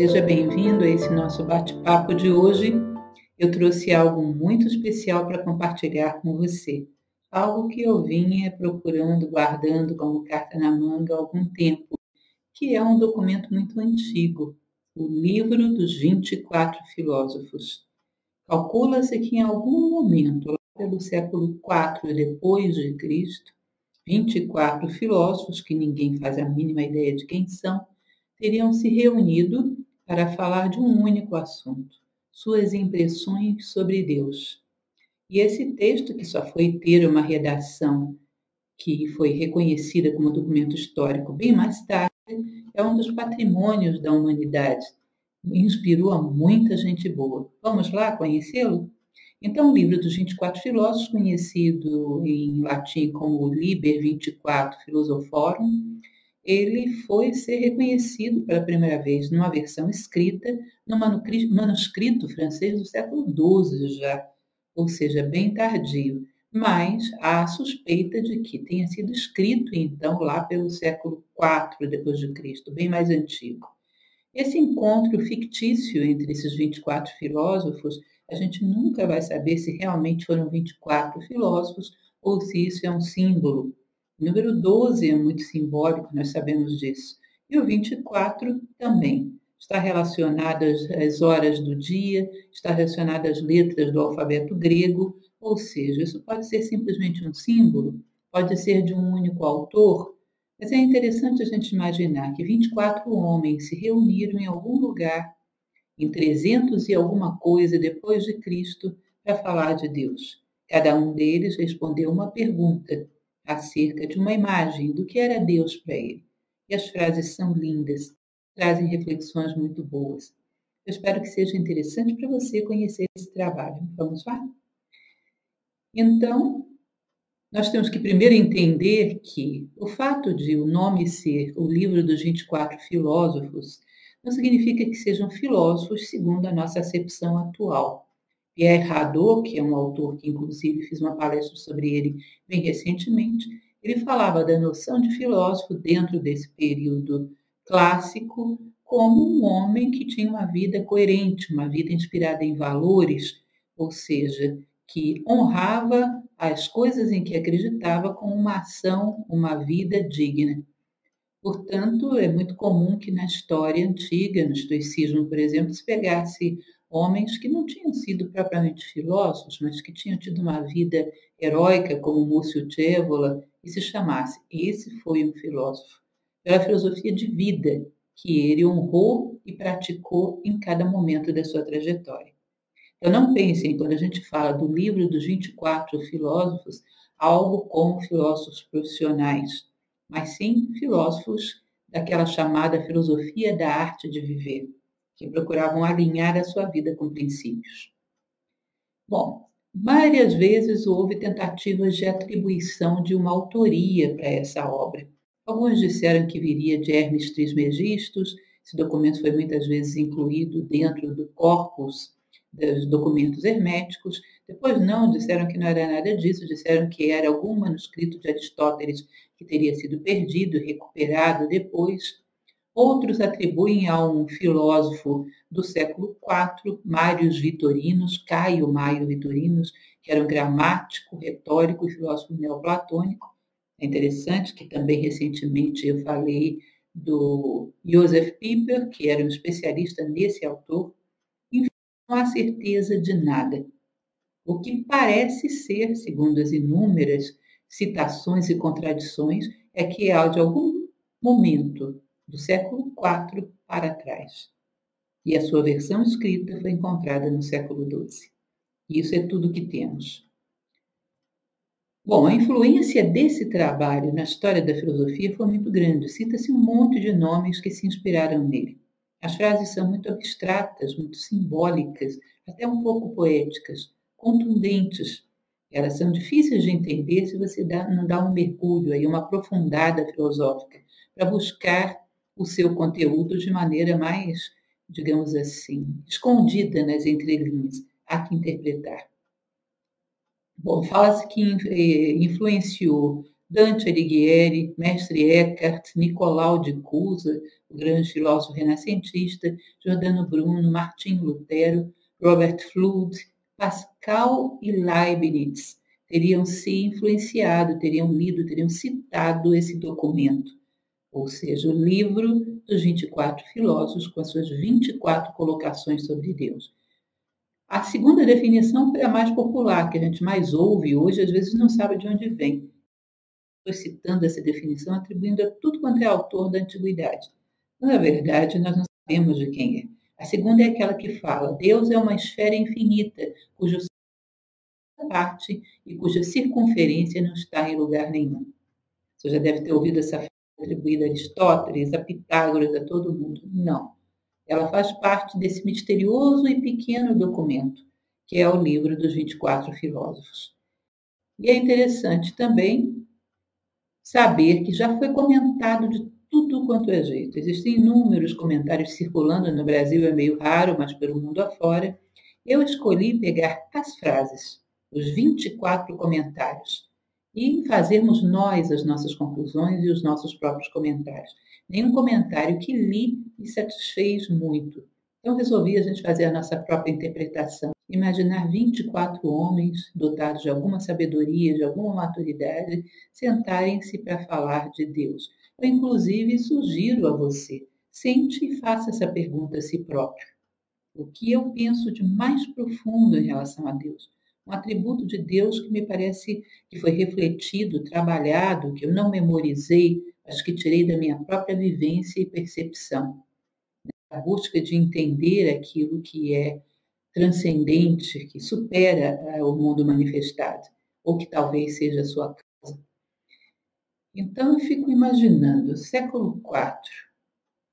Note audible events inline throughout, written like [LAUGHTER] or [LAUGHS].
Seja bem-vindo a esse nosso bate-papo de hoje. Eu trouxe algo muito especial para compartilhar com você. Algo que eu vinha procurando, guardando como carta na manga há algum tempo, que é um documento muito antigo, o Livro dos 24 Filósofos. Calcula-se que em algum momento, lá pelo século IV depois de Cristo, 24 filósofos, que ninguém faz a mínima ideia de quem são, teriam se reunido para falar de um único assunto, suas impressões sobre Deus. E esse texto, que só foi ter uma redação que foi reconhecida como documento histórico bem mais tarde, é um dos patrimônios da humanidade. Inspirou a muita gente boa. Vamos lá conhecê-lo? Então, o livro dos 24 filósofos, conhecido em latim como Liber 24 Philosophorum, ele foi ser reconhecido pela primeira vez numa versão escrita no manuscrito francês do século XII já, ou seja, bem tardio. Mas há a suspeita de que tenha sido escrito então lá pelo século IV depois de Cristo, bem mais antigo. Esse encontro fictício entre esses 24 filósofos a gente nunca vai saber se realmente foram 24 filósofos ou se isso é um símbolo. O número 12 é muito simbólico, nós sabemos disso. E o 24 também. Está relacionado às horas do dia, está relacionado às letras do alfabeto grego, ou seja, isso pode ser simplesmente um símbolo, pode ser de um único autor, mas é interessante a gente imaginar que 24 homens se reuniram em algum lugar em 300 e alguma coisa depois de Cristo, para falar de Deus. Cada um deles respondeu uma pergunta acerca de uma imagem do que era Deus para ele. E as frases são lindas, trazem reflexões muito boas. Eu espero que seja interessante para você conhecer esse trabalho. Vamos lá? Então, nós temos que primeiro entender que o fato de o nome ser o livro dos 24 filósofos não significa que sejam filósofos segundo a nossa acepção atual. Pierre Hadot, que é um autor que inclusive fiz uma palestra sobre ele bem recentemente, ele falava da noção de filósofo dentro desse período clássico como um homem que tinha uma vida coerente, uma vida inspirada em valores, ou seja, que honrava as coisas em que acreditava com uma ação, uma vida digna. Portanto, é muito comum que na história antiga, no estoicismo, por exemplo, se pegasse homens que não tinham sido propriamente filósofos, mas que tinham tido uma vida heróica, como Múcio Cévola, e se chamasse esse foi um filósofo, pela filosofia de vida que ele honrou e praticou em cada momento da sua trajetória. Então não pensem, quando a gente fala do livro dos 24 filósofos, algo como filósofos profissionais mas sim filósofos daquela chamada filosofia da arte de viver, que procuravam alinhar a sua vida com princípios. Bom, várias vezes houve tentativas de atribuição de uma autoria para essa obra. Alguns disseram que viria de Hermes Trismegistus, esse documento foi muitas vezes incluído dentro do corpus dos documentos herméticos. Depois não, disseram que não era nada disso, disseram que era algum manuscrito de Aristóteles que teria sido perdido e recuperado depois. Outros atribuem a um filósofo do século IV, Mários Vitorinos, Caio Maio Vitorinos, que era um gramático, retórico e filósofo neoplatônico. É interessante que também recentemente eu falei do Joseph Pieper, que era um especialista nesse autor, não há certeza de nada. O que parece ser, segundo as inúmeras citações e contradições, é que de algum momento do século IV para trás. E a sua versão escrita foi encontrada no século XII. Isso é tudo que temos. Bom, a influência desse trabalho na história da filosofia foi muito grande. Cita-se um monte de nomes que se inspiraram nele. As frases são muito abstratas, muito simbólicas, até um pouco poéticas, contundentes. Elas são difíceis de entender se você dá, não dá um mergulho aí, uma aprofundada filosófica, para buscar o seu conteúdo de maneira mais, digamos assim, escondida nas entrelinhas. Há que interpretar. Bom, fala-se que eh, influenciou Dante Alighieri, Mestre Eckhart, Nicolau de Cusa, o grande filósofo renascentista, Giordano Bruno, Martinho Lutero, Robert Flood, Pascal e Leibniz teriam se influenciado, teriam lido, teriam citado esse documento, ou seja, o livro dos 24 filósofos com as suas 24 colocações sobre Deus. A segunda definição foi a mais popular, que a gente mais ouve hoje, às vezes não sabe de onde vem. Estou citando essa definição, atribuindo a tudo quanto é autor da antiguidade. Na verdade, nós não sabemos de quem é. A segunda é aquela que fala: Deus é uma esfera infinita, cujo parte e cuja circunferência não está em lugar nenhum. Você já deve ter ouvido essa frase atribuída a Aristóteles, a Pitágoras, a todo mundo. Não. Ela faz parte desse misterioso e pequeno documento, que é o livro dos 24 filósofos. E é interessante também saber que já foi comentado de tudo quanto é jeito. Existem inúmeros comentários circulando no Brasil, é meio raro, mas pelo mundo afora. Eu escolhi pegar as frases, os 24 comentários, e fazermos nós as nossas conclusões e os nossos próprios comentários. Nenhum comentário que li me satisfez muito. Então resolvi a gente fazer a nossa própria interpretação. Imaginar 24 homens dotados de alguma sabedoria, de alguma maturidade, sentarem-se para falar de Deus. Eu, inclusive, sugiro a você, sente e faça essa pergunta a si próprio. O que eu penso de mais profundo em relação a Deus? Um atributo de Deus que me parece que foi refletido, trabalhado, que eu não memorizei, mas que tirei da minha própria vivência e percepção. A busca de entender aquilo que é transcendente, que supera uh, o mundo manifestado, ou que talvez seja a sua causa. Então eu fico imaginando, século IV,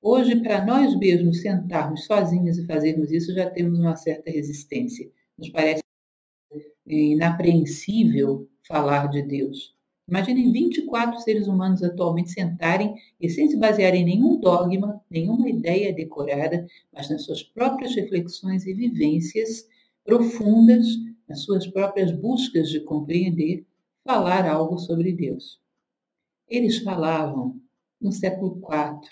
hoje para nós mesmos sentarmos sozinhos e fazermos isso já temos uma certa resistência. Nos parece inapreensível falar de Deus. Imaginem 24 seres humanos atualmente sentarem e sem se basear em nenhum dogma, nenhuma ideia decorada, mas nas suas próprias reflexões e vivências profundas, nas suas próprias buscas de compreender, falar algo sobre Deus. Eles falavam no século IV.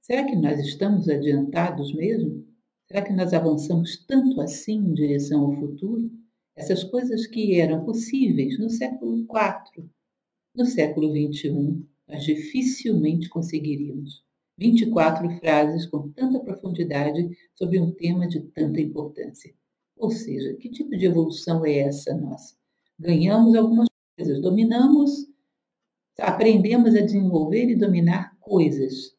Será que nós estamos adiantados mesmo? Será que nós avançamos tanto assim em direção ao futuro? Essas coisas que eram possíveis no século IV, no século XXI, nós dificilmente conseguiríamos. 24 frases com tanta profundidade sobre um tema de tanta importância. Ou seja, que tipo de evolução é essa nossa? Ganhamos algumas coisas, dominamos, aprendemos a desenvolver e dominar coisas,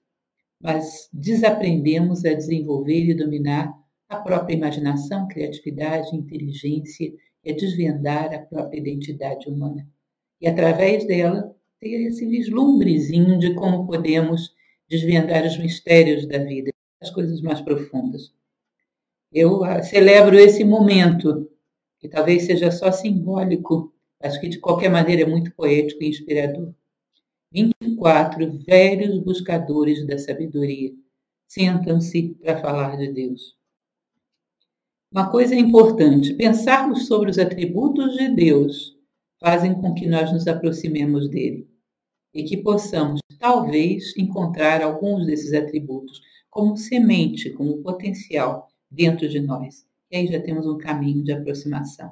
mas desaprendemos a desenvolver e dominar a própria imaginação, criatividade, inteligência é desvendar a própria identidade humana. E através dela, ter esse vislumbrezinho de como podemos desvendar os mistérios da vida, as coisas mais profundas. Eu ah, celebro esse momento, que talvez seja só simbólico, mas que de qualquer maneira é muito poético e inspirador. 24 velhos buscadores da sabedoria sentam-se para falar de Deus. Uma coisa importante: pensarmos sobre os atributos de Deus fazem com que nós nos aproximemos dele e que possamos, talvez, encontrar alguns desses atributos como semente, como potencial dentro de nós. E aí já temos um caminho de aproximação.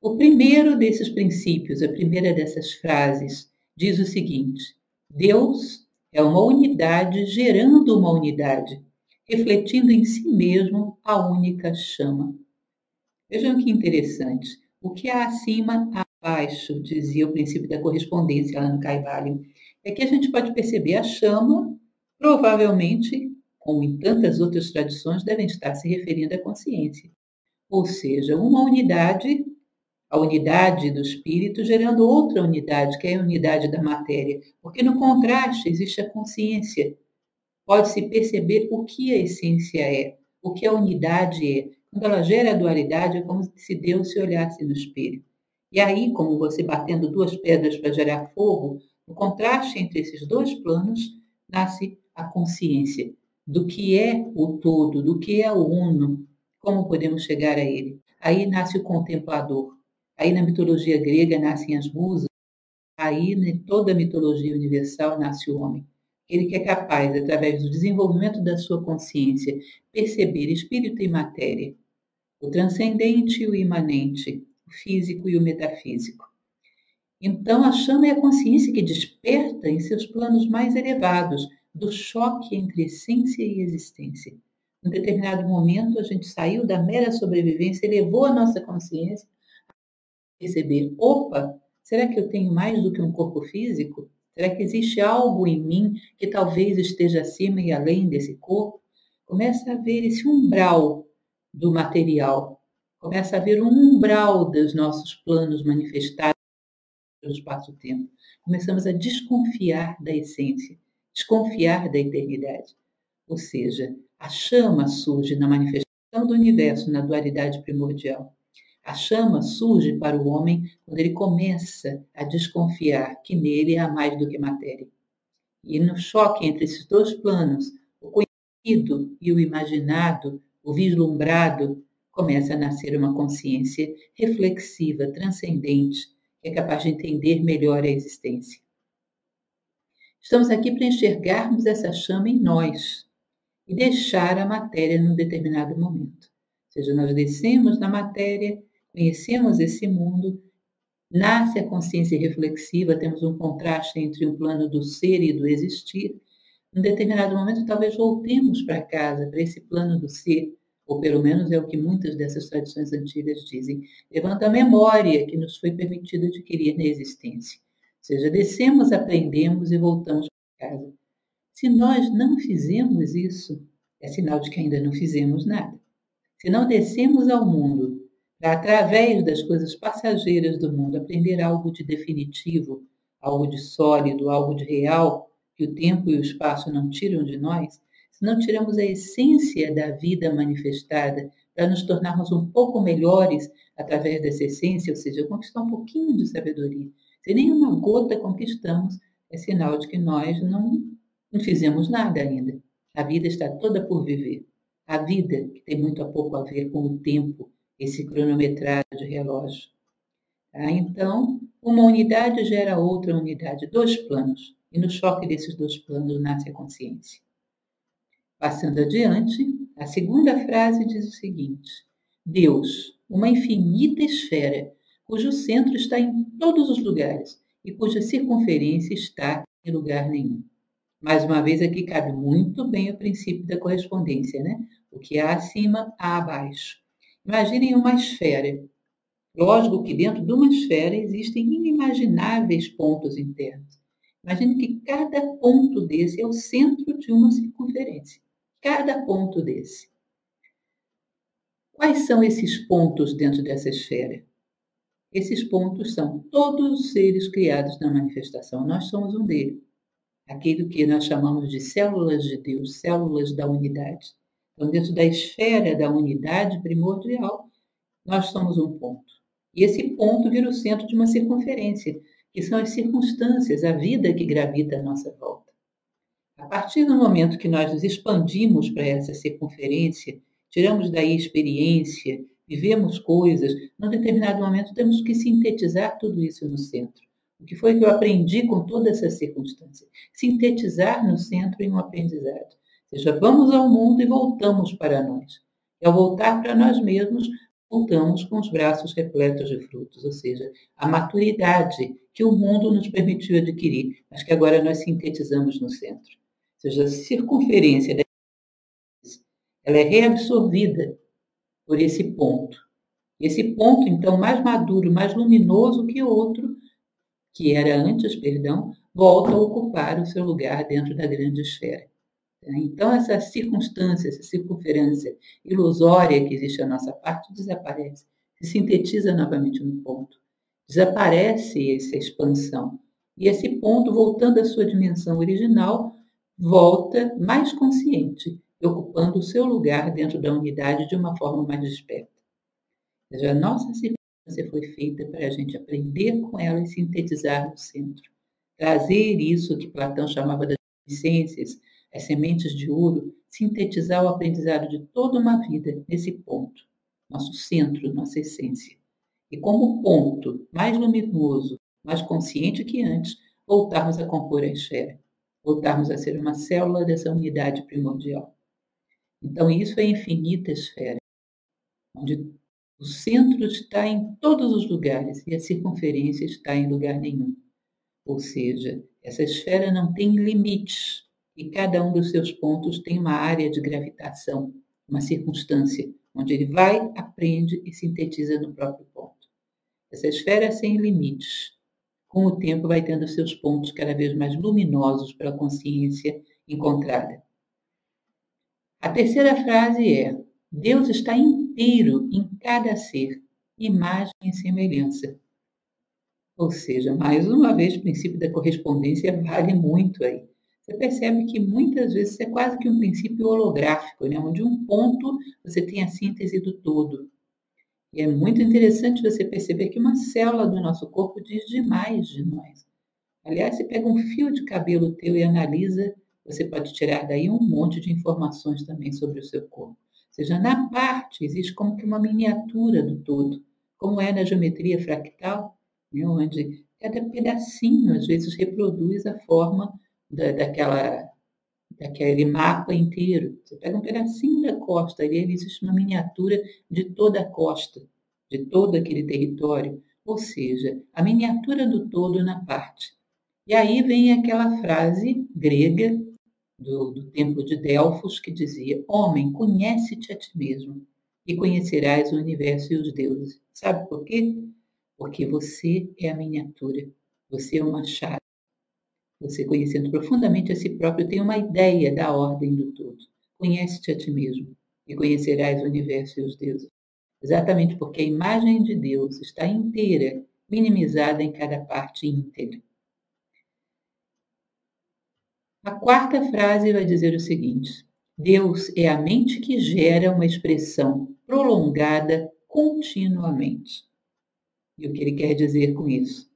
O primeiro desses princípios, a primeira dessas frases, diz o seguinte: Deus é uma unidade gerando uma unidade refletindo em si mesmo a única chama. Vejam que interessante. O que há acima, abaixo, dizia o princípio da correspondência no Caivalion, é que a gente pode perceber a chama, provavelmente, como em tantas outras tradições, devem estar se referindo à consciência. Ou seja, uma unidade, a unidade do espírito, gerando outra unidade, que é a unidade da matéria. Porque no contraste existe a consciência, pode-se perceber o que a essência é, o que a unidade é. Quando ela gera a dualidade, é como se Deus se olhasse no espelho. E aí, como você batendo duas pedras para gerar fogo, no contraste entre esses dois planos, nasce a consciência do que é o todo, do que é o uno, como podemos chegar a ele. Aí nasce o contemplador. Aí na mitologia grega nascem as musas, Aí, em né, toda a mitologia universal, nasce o homem. Ele que é capaz, através do desenvolvimento da sua consciência, perceber espírito e matéria, o transcendente e o imanente, o físico e o metafísico. Então, a chama é a consciência que desperta em seus planos mais elevados do choque entre essência e existência. Em determinado momento, a gente saiu da mera sobrevivência e levou a nossa consciência a perceber: opa, será que eu tenho mais do que um corpo físico? Será que existe algo em mim que talvez esteja acima e além desse corpo? Começa a ver esse umbral do material, começa a ver um umbral dos nossos planos manifestados pelo espaço-tempo. Começamos a desconfiar da essência, desconfiar da eternidade. Ou seja, a chama surge na manifestação do universo na dualidade primordial. A chama surge para o homem quando ele começa a desconfiar que nele há mais do que matéria. E no choque entre esses dois planos, o conhecido e o imaginado, o vislumbrado, começa a nascer uma consciência reflexiva, transcendente, que é capaz de entender melhor a existência. Estamos aqui para enxergarmos essa chama em nós e deixar a matéria num determinado momento. Ou seja, nós descemos na matéria, conhecemos esse mundo, nasce a consciência reflexiva, temos um contraste entre o plano do ser e do existir. Em determinado momento, talvez voltemos para casa, para esse plano do ser, ou pelo menos é o que muitas dessas tradições antigas dizem, levando a memória que nos foi permitido adquirir na existência. Ou seja, descemos, aprendemos e voltamos para casa. Se nós não fizemos isso, é sinal de que ainda não fizemos nada. Se não descemos ao mundo para, através das coisas passageiras do mundo, aprender algo de definitivo, algo de sólido, algo de real, que o tempo e o espaço não tiram de nós, se não tiramos a essência da vida manifestada para nos tornarmos um pouco melhores através dessa essência, ou seja, conquistar um pouquinho de sabedoria. Se nenhuma gota conquistamos, é sinal de que nós não, não fizemos nada ainda. A vida está toda por viver. A vida, que tem muito a pouco a ver com o tempo, esse cronometrado de relógio. Tá? Então, uma unidade gera outra unidade, dois planos, e no choque desses dois planos nasce a consciência. Passando adiante, a segunda frase diz o seguinte: Deus, uma infinita esfera, cujo centro está em todos os lugares e cuja circunferência está em lugar nenhum. Mais uma vez, aqui cabe muito bem o princípio da correspondência, né? O que há acima, há abaixo. Imaginem uma esfera. Lógico que dentro de uma esfera existem inimagináveis pontos internos. Imagine que cada ponto desse é o centro de uma circunferência. Cada ponto desse. Quais são esses pontos dentro dessa esfera? Esses pontos são todos os seres criados na manifestação. Nós somos um deles. Aquilo que nós chamamos de células de Deus, células da unidade. Então, dentro da esfera da unidade primordial, nós somos um ponto. E esse ponto vira o centro de uma circunferência, que são as circunstâncias, a vida que gravita à nossa volta. A partir do momento que nós nos expandimos para essa circunferência, tiramos daí experiência, vivemos coisas, num determinado momento temos que sintetizar tudo isso no centro. O que foi que eu aprendi com toda essa circunstância? Sintetizar no centro em um aprendizado seja, vamos ao mundo e voltamos para nós. E ao voltar para nós mesmos, voltamos com os braços repletos de frutos, ou seja, a maturidade que o mundo nos permitiu adquirir, mas que agora nós sintetizamos no centro. Ou seja, a circunferência da ela é reabsorvida por esse ponto. Esse ponto, então, mais maduro, mais luminoso que outro, que era antes, perdão, volta a ocupar o seu lugar dentro da grande esfera. Então, essa circunstância, essa circunferência ilusória que existe à nossa parte desaparece, se sintetiza novamente no ponto. Desaparece essa expansão. E esse ponto, voltando à sua dimensão original, volta mais consciente, ocupando o seu lugar dentro da unidade de uma forma mais desperta. Ou seja, a nossa circunstância foi feita para a gente aprender com ela e sintetizar no centro. Trazer isso que Platão chamava das essências, as sementes de ouro, sintetizar o aprendizado de toda uma vida nesse ponto, nosso centro, nossa essência. E como ponto mais luminoso, mais consciente que antes, voltarmos a compor a esfera, voltarmos a ser uma célula dessa unidade primordial. Então, isso é infinita esfera, onde o centro está em todos os lugares e a circunferência está em lugar nenhum. Ou seja, essa esfera não tem limites e cada um dos seus pontos tem uma área de gravitação, uma circunstância, onde ele vai, aprende e sintetiza no próprio ponto. Essa esfera é sem limites. Com o tempo, vai tendo seus pontos cada vez mais luminosos pela consciência encontrada. A terceira frase é: Deus está inteiro em cada ser, imagem e semelhança. Ou seja, mais uma vez, o princípio da correspondência vale muito aí. Você percebe que muitas vezes é quase que um princípio holográfico, né? onde um ponto você tem a síntese do todo. E é muito interessante você perceber que uma célula do nosso corpo diz demais de nós. Aliás, você pega um fio de cabelo teu e analisa você pode tirar daí um monte de informações também sobre o seu corpo. Ou seja, na parte existe como que uma miniatura do todo, como é na geometria fractal, né, onde cada pedacinho às vezes reproduz a forma da, daquela, daquele mapa inteiro. Você pega um pedacinho da costa, ali existe uma miniatura de toda a costa, de todo aquele território, ou seja, a miniatura do todo na parte. E aí vem aquela frase grega do, do templo de Delfos, que dizia: Homem, conhece-te a ti mesmo e conhecerás o universo e os deuses. Sabe por quê? Porque você é a miniatura, você é uma chave. Você, conhecendo profundamente a si próprio, tem uma ideia da ordem do todo. Conhece-te a ti mesmo e conhecerás o universo e os deuses. Exatamente porque a imagem de Deus está inteira, minimizada em cada parte íntegra. A quarta frase vai dizer o seguinte: Deus é a mente que gera uma expressão prolongada continuamente. E o que ele quer dizer com isso?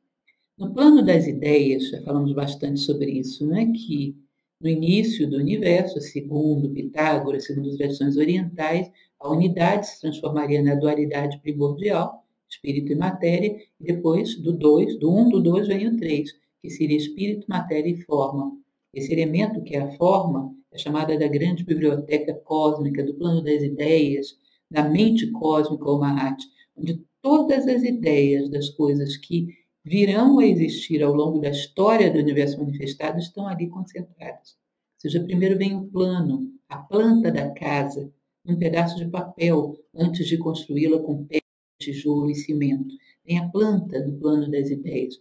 No plano das ideias, já falamos bastante sobre isso, não é que no início do universo, segundo Pitágoras, segundo as versões orientais, a unidade se transformaria na dualidade primordial, espírito e matéria, e depois do dois, do um, do dois vem o três, que seria espírito, matéria e forma. Esse elemento que é a forma é chamada da grande biblioteca cósmica, do plano das ideias, da mente cósmica ou Mahat, onde todas as ideias das coisas que virão a existir ao longo da história do universo manifestado estão ali concentradas. Ou seja, primeiro vem o plano, a planta da casa, um pedaço de papel antes de construí-la com pé, tijolo e cimento. Vem a planta do plano das ideias.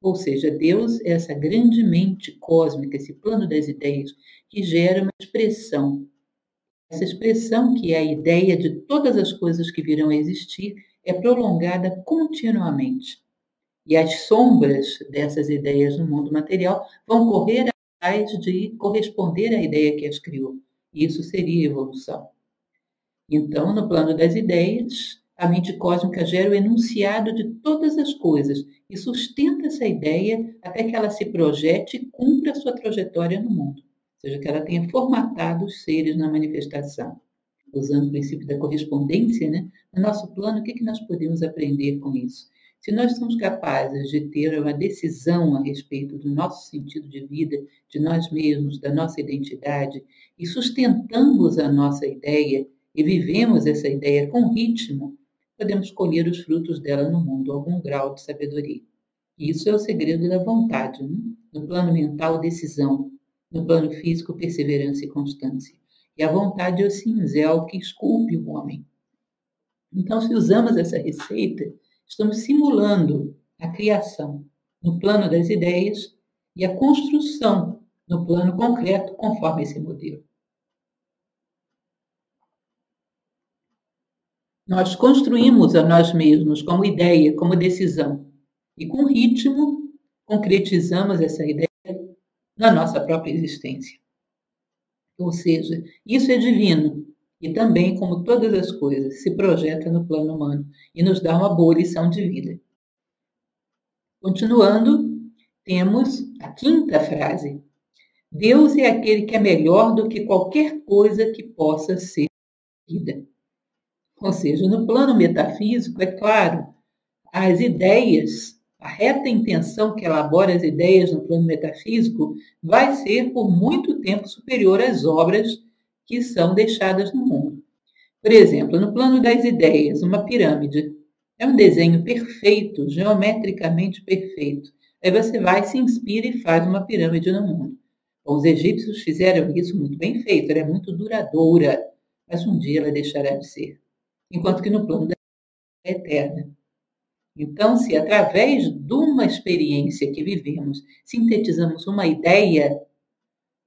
Ou seja, Deus é essa grande mente cósmica, esse plano das ideias, que gera uma expressão. Essa expressão, que é a ideia de todas as coisas que virão a existir, é prolongada continuamente. E as sombras dessas ideias no mundo material vão correr atrás de corresponder à ideia que as criou. Isso seria evolução. Então, no plano das ideias, a mente cósmica gera o enunciado de todas as coisas e sustenta essa ideia até que ela se projete e cumpra a sua trajetória no mundo, ou seja, que ela tenha formatado os seres na manifestação. Usando o princípio da correspondência, né? no nosso plano, o que, que nós podemos aprender com isso? Se nós somos capazes de ter uma decisão a respeito do nosso sentido de vida, de nós mesmos, da nossa identidade, e sustentamos a nossa ideia e vivemos essa ideia com ritmo, podemos colher os frutos dela no mundo, algum grau de sabedoria. Isso é o segredo da vontade. Né? No plano mental, decisão. No plano físico, perseverança e constância. E a vontade é o cinzel que esculpe o homem. Então, se usamos essa receita, estamos simulando a criação no plano das ideias e a construção no plano concreto conforme esse modelo. Nós construímos a nós mesmos como ideia, como decisão. E com ritmo, concretizamos essa ideia na nossa própria existência. Ou seja, isso é divino e também, como todas as coisas, se projeta no plano humano e nos dá uma boa lição de vida. Continuando, temos a quinta frase. Deus é aquele que é melhor do que qualquer coisa que possa ser vida. Ou seja, no plano metafísico, é claro, as ideias, a reta intenção que elabora as ideias no plano metafísico vai ser por muito tempo superior às obras que são deixadas no mundo. Por exemplo, no plano das ideias, uma pirâmide é um desenho perfeito, geometricamente perfeito. Aí você vai, se inspira e faz uma pirâmide no mundo. Bom, os egípcios fizeram isso muito bem feito, ela é muito duradoura, mas um dia ela deixará de ser. Enquanto que no plano da é eterna. Então, se através de uma experiência que vivemos sintetizamos uma ideia,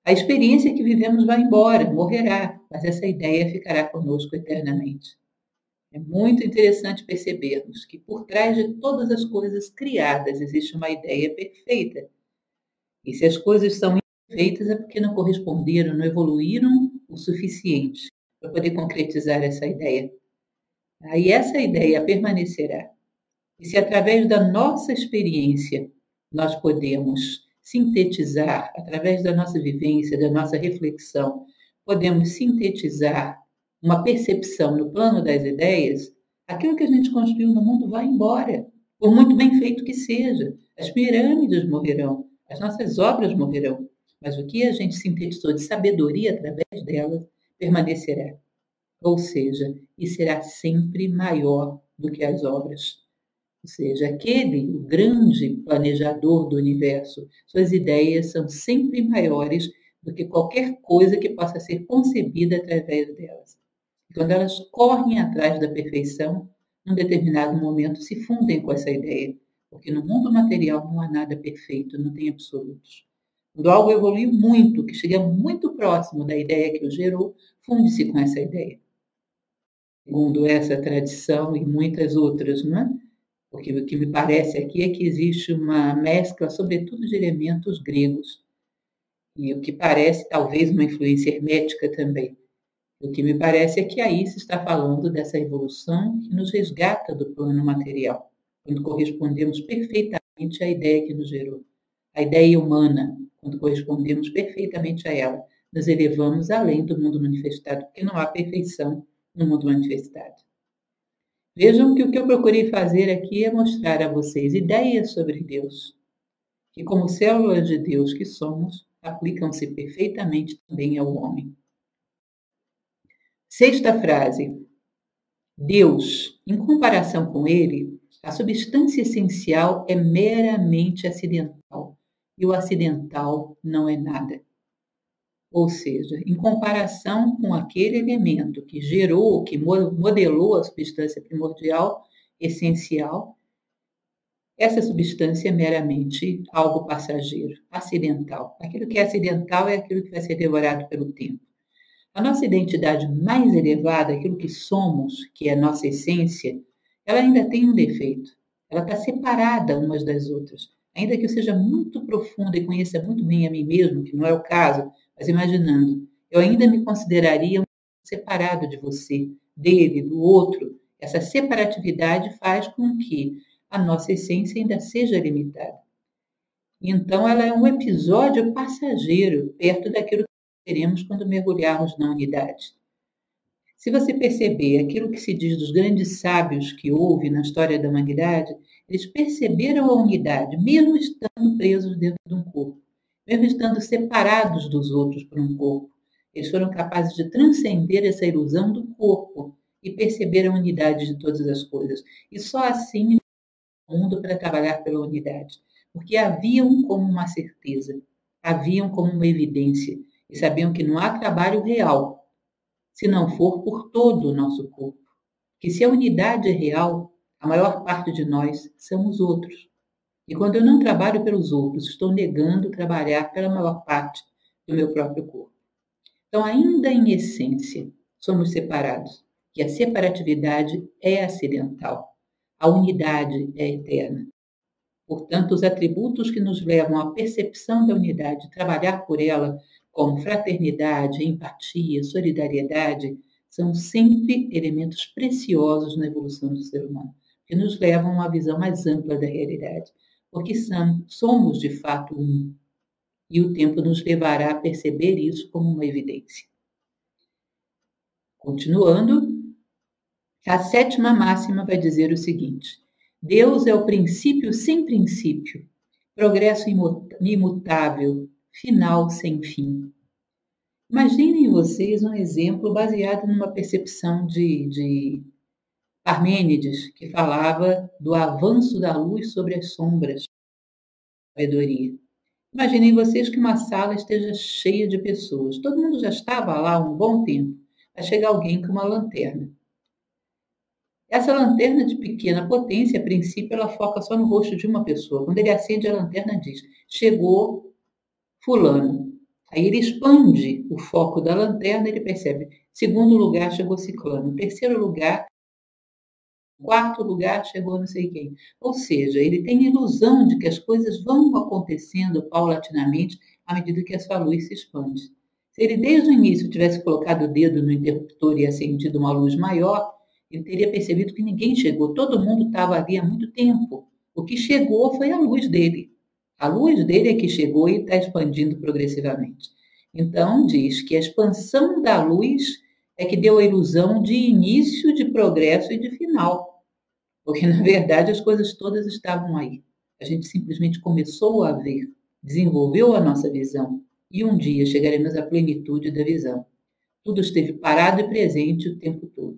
a experiência que vivemos vai embora, morrerá, mas essa ideia ficará conosco eternamente. É muito interessante percebermos que por trás de todas as coisas criadas existe uma ideia perfeita. E se as coisas são imperfeitas é porque não corresponderam, não evoluíram o suficiente para poder concretizar essa ideia. Aí essa ideia permanecerá. E se através da nossa experiência nós podemos sintetizar, através da nossa vivência, da nossa reflexão, podemos sintetizar uma percepção no plano das ideias, aquilo que a gente construiu no mundo vai embora, por muito bem feito que seja. As pirâmides morrerão, as nossas obras morrerão, mas o que a gente sintetizou de sabedoria através delas permanecerá. Ou seja, e será sempre maior do que as obras. Ou seja, aquele, o grande planejador do universo, suas ideias são sempre maiores do que qualquer coisa que possa ser concebida através delas. E quando elas correm atrás da perfeição, num determinado momento se fundem com essa ideia, porque no mundo material não há nada perfeito, não tem absolutos. Quando algo evoluiu muito, que chega muito próximo da ideia que o gerou, funde-se com essa ideia. Segundo essa tradição e muitas outras, não é? Porque o que me parece aqui é que existe uma mescla, sobretudo, de elementos gregos. E o que parece, talvez, uma influência hermética também. O que me parece é que aí se está falando dessa evolução que nos resgata do plano material, quando correspondemos perfeitamente à ideia que nos gerou. A ideia humana, quando correspondemos perfeitamente a ela, nos elevamos além do mundo manifestado, porque não há perfeição no mundo manifestado. Vejam que o que eu procurei fazer aqui é mostrar a vocês ideias sobre Deus, que, como células de Deus que somos, aplicam-se perfeitamente também ao homem. Sexta frase. Deus, em comparação com ele, a substância essencial é meramente acidental e o acidental não é nada. Ou seja, em comparação com aquele elemento que gerou, que modelou a substância primordial, essencial, essa substância é meramente algo passageiro, acidental. Aquilo que é acidental é aquilo que vai ser devorado pelo tempo. A nossa identidade mais elevada, aquilo que somos, que é a nossa essência, ela ainda tem um defeito. Ela está separada umas das outras. Ainda que eu seja muito profunda e conheça muito bem a mim mesmo, que não é o caso, mas imaginando, eu ainda me consideraria separado de você, dele, do outro. Essa separatividade faz com que a nossa essência ainda seja limitada. Então, ela é um episódio passageiro perto daquilo que teremos quando mergulharmos na unidade. Se você perceber aquilo que se diz dos grandes sábios que houve na história da humanidade, eles perceberam a unidade, mesmo estando presos dentro de um corpo mesmo estando separados dos outros por um corpo. Eles foram capazes de transcender essa ilusão do corpo e perceber a unidade de todas as coisas. E só assim o mundo para trabalhar pela unidade, porque haviam como uma certeza, haviam como uma evidência e sabiam que não há trabalho real se não for por todo o nosso corpo. Que se a unidade é real, a maior parte de nós são os outros. E quando eu não trabalho pelos outros, estou negando trabalhar pela maior parte do meu próprio corpo. Então, ainda em essência, somos separados. E a separatividade é acidental. A unidade é eterna. Portanto, os atributos que nos levam à percepção da unidade, trabalhar por ela, como fraternidade, empatia, solidariedade, são sempre elementos preciosos na evolução do ser humano, que nos levam a uma visão mais ampla da realidade porque somos de fato um. E o tempo nos levará a perceber isso como uma evidência. Continuando, a sétima máxima vai dizer o seguinte: Deus é o princípio sem princípio, progresso imutável, final sem fim. Imaginem vocês um exemplo baseado numa percepção de, de Parmênides, que falava do avanço da luz sobre as sombras sabedoria. Imaginem vocês que uma sala esteja cheia de pessoas. Todo mundo já estava lá um bom tempo. Vai chegar alguém com uma lanterna. Essa lanterna de pequena potência, a princípio, ela foca só no rosto de uma pessoa. Quando ele acende a lanterna, diz: Chegou Fulano. Aí ele expande o foco da lanterna, ele percebe: segundo lugar chegou Ciclano, terceiro lugar, quarto lugar chegou não sei quem. Ou seja, ele tem ilusão de que as coisas vão acontecendo paulatinamente à medida que a sua luz se expande. Se ele desde o início tivesse colocado o dedo no interruptor e acendido uma luz maior, ele teria percebido que ninguém chegou, todo mundo estava ali há muito tempo. O que chegou foi a luz dele. A luz dele é que chegou e está expandindo progressivamente. Então, diz que a expansão da luz é que deu a ilusão de início, progresso e de final. Porque, na verdade, as coisas todas estavam aí. A gente simplesmente começou a ver, desenvolveu a nossa visão e um dia chegaremos à plenitude da visão. Tudo esteve parado e presente o tempo todo.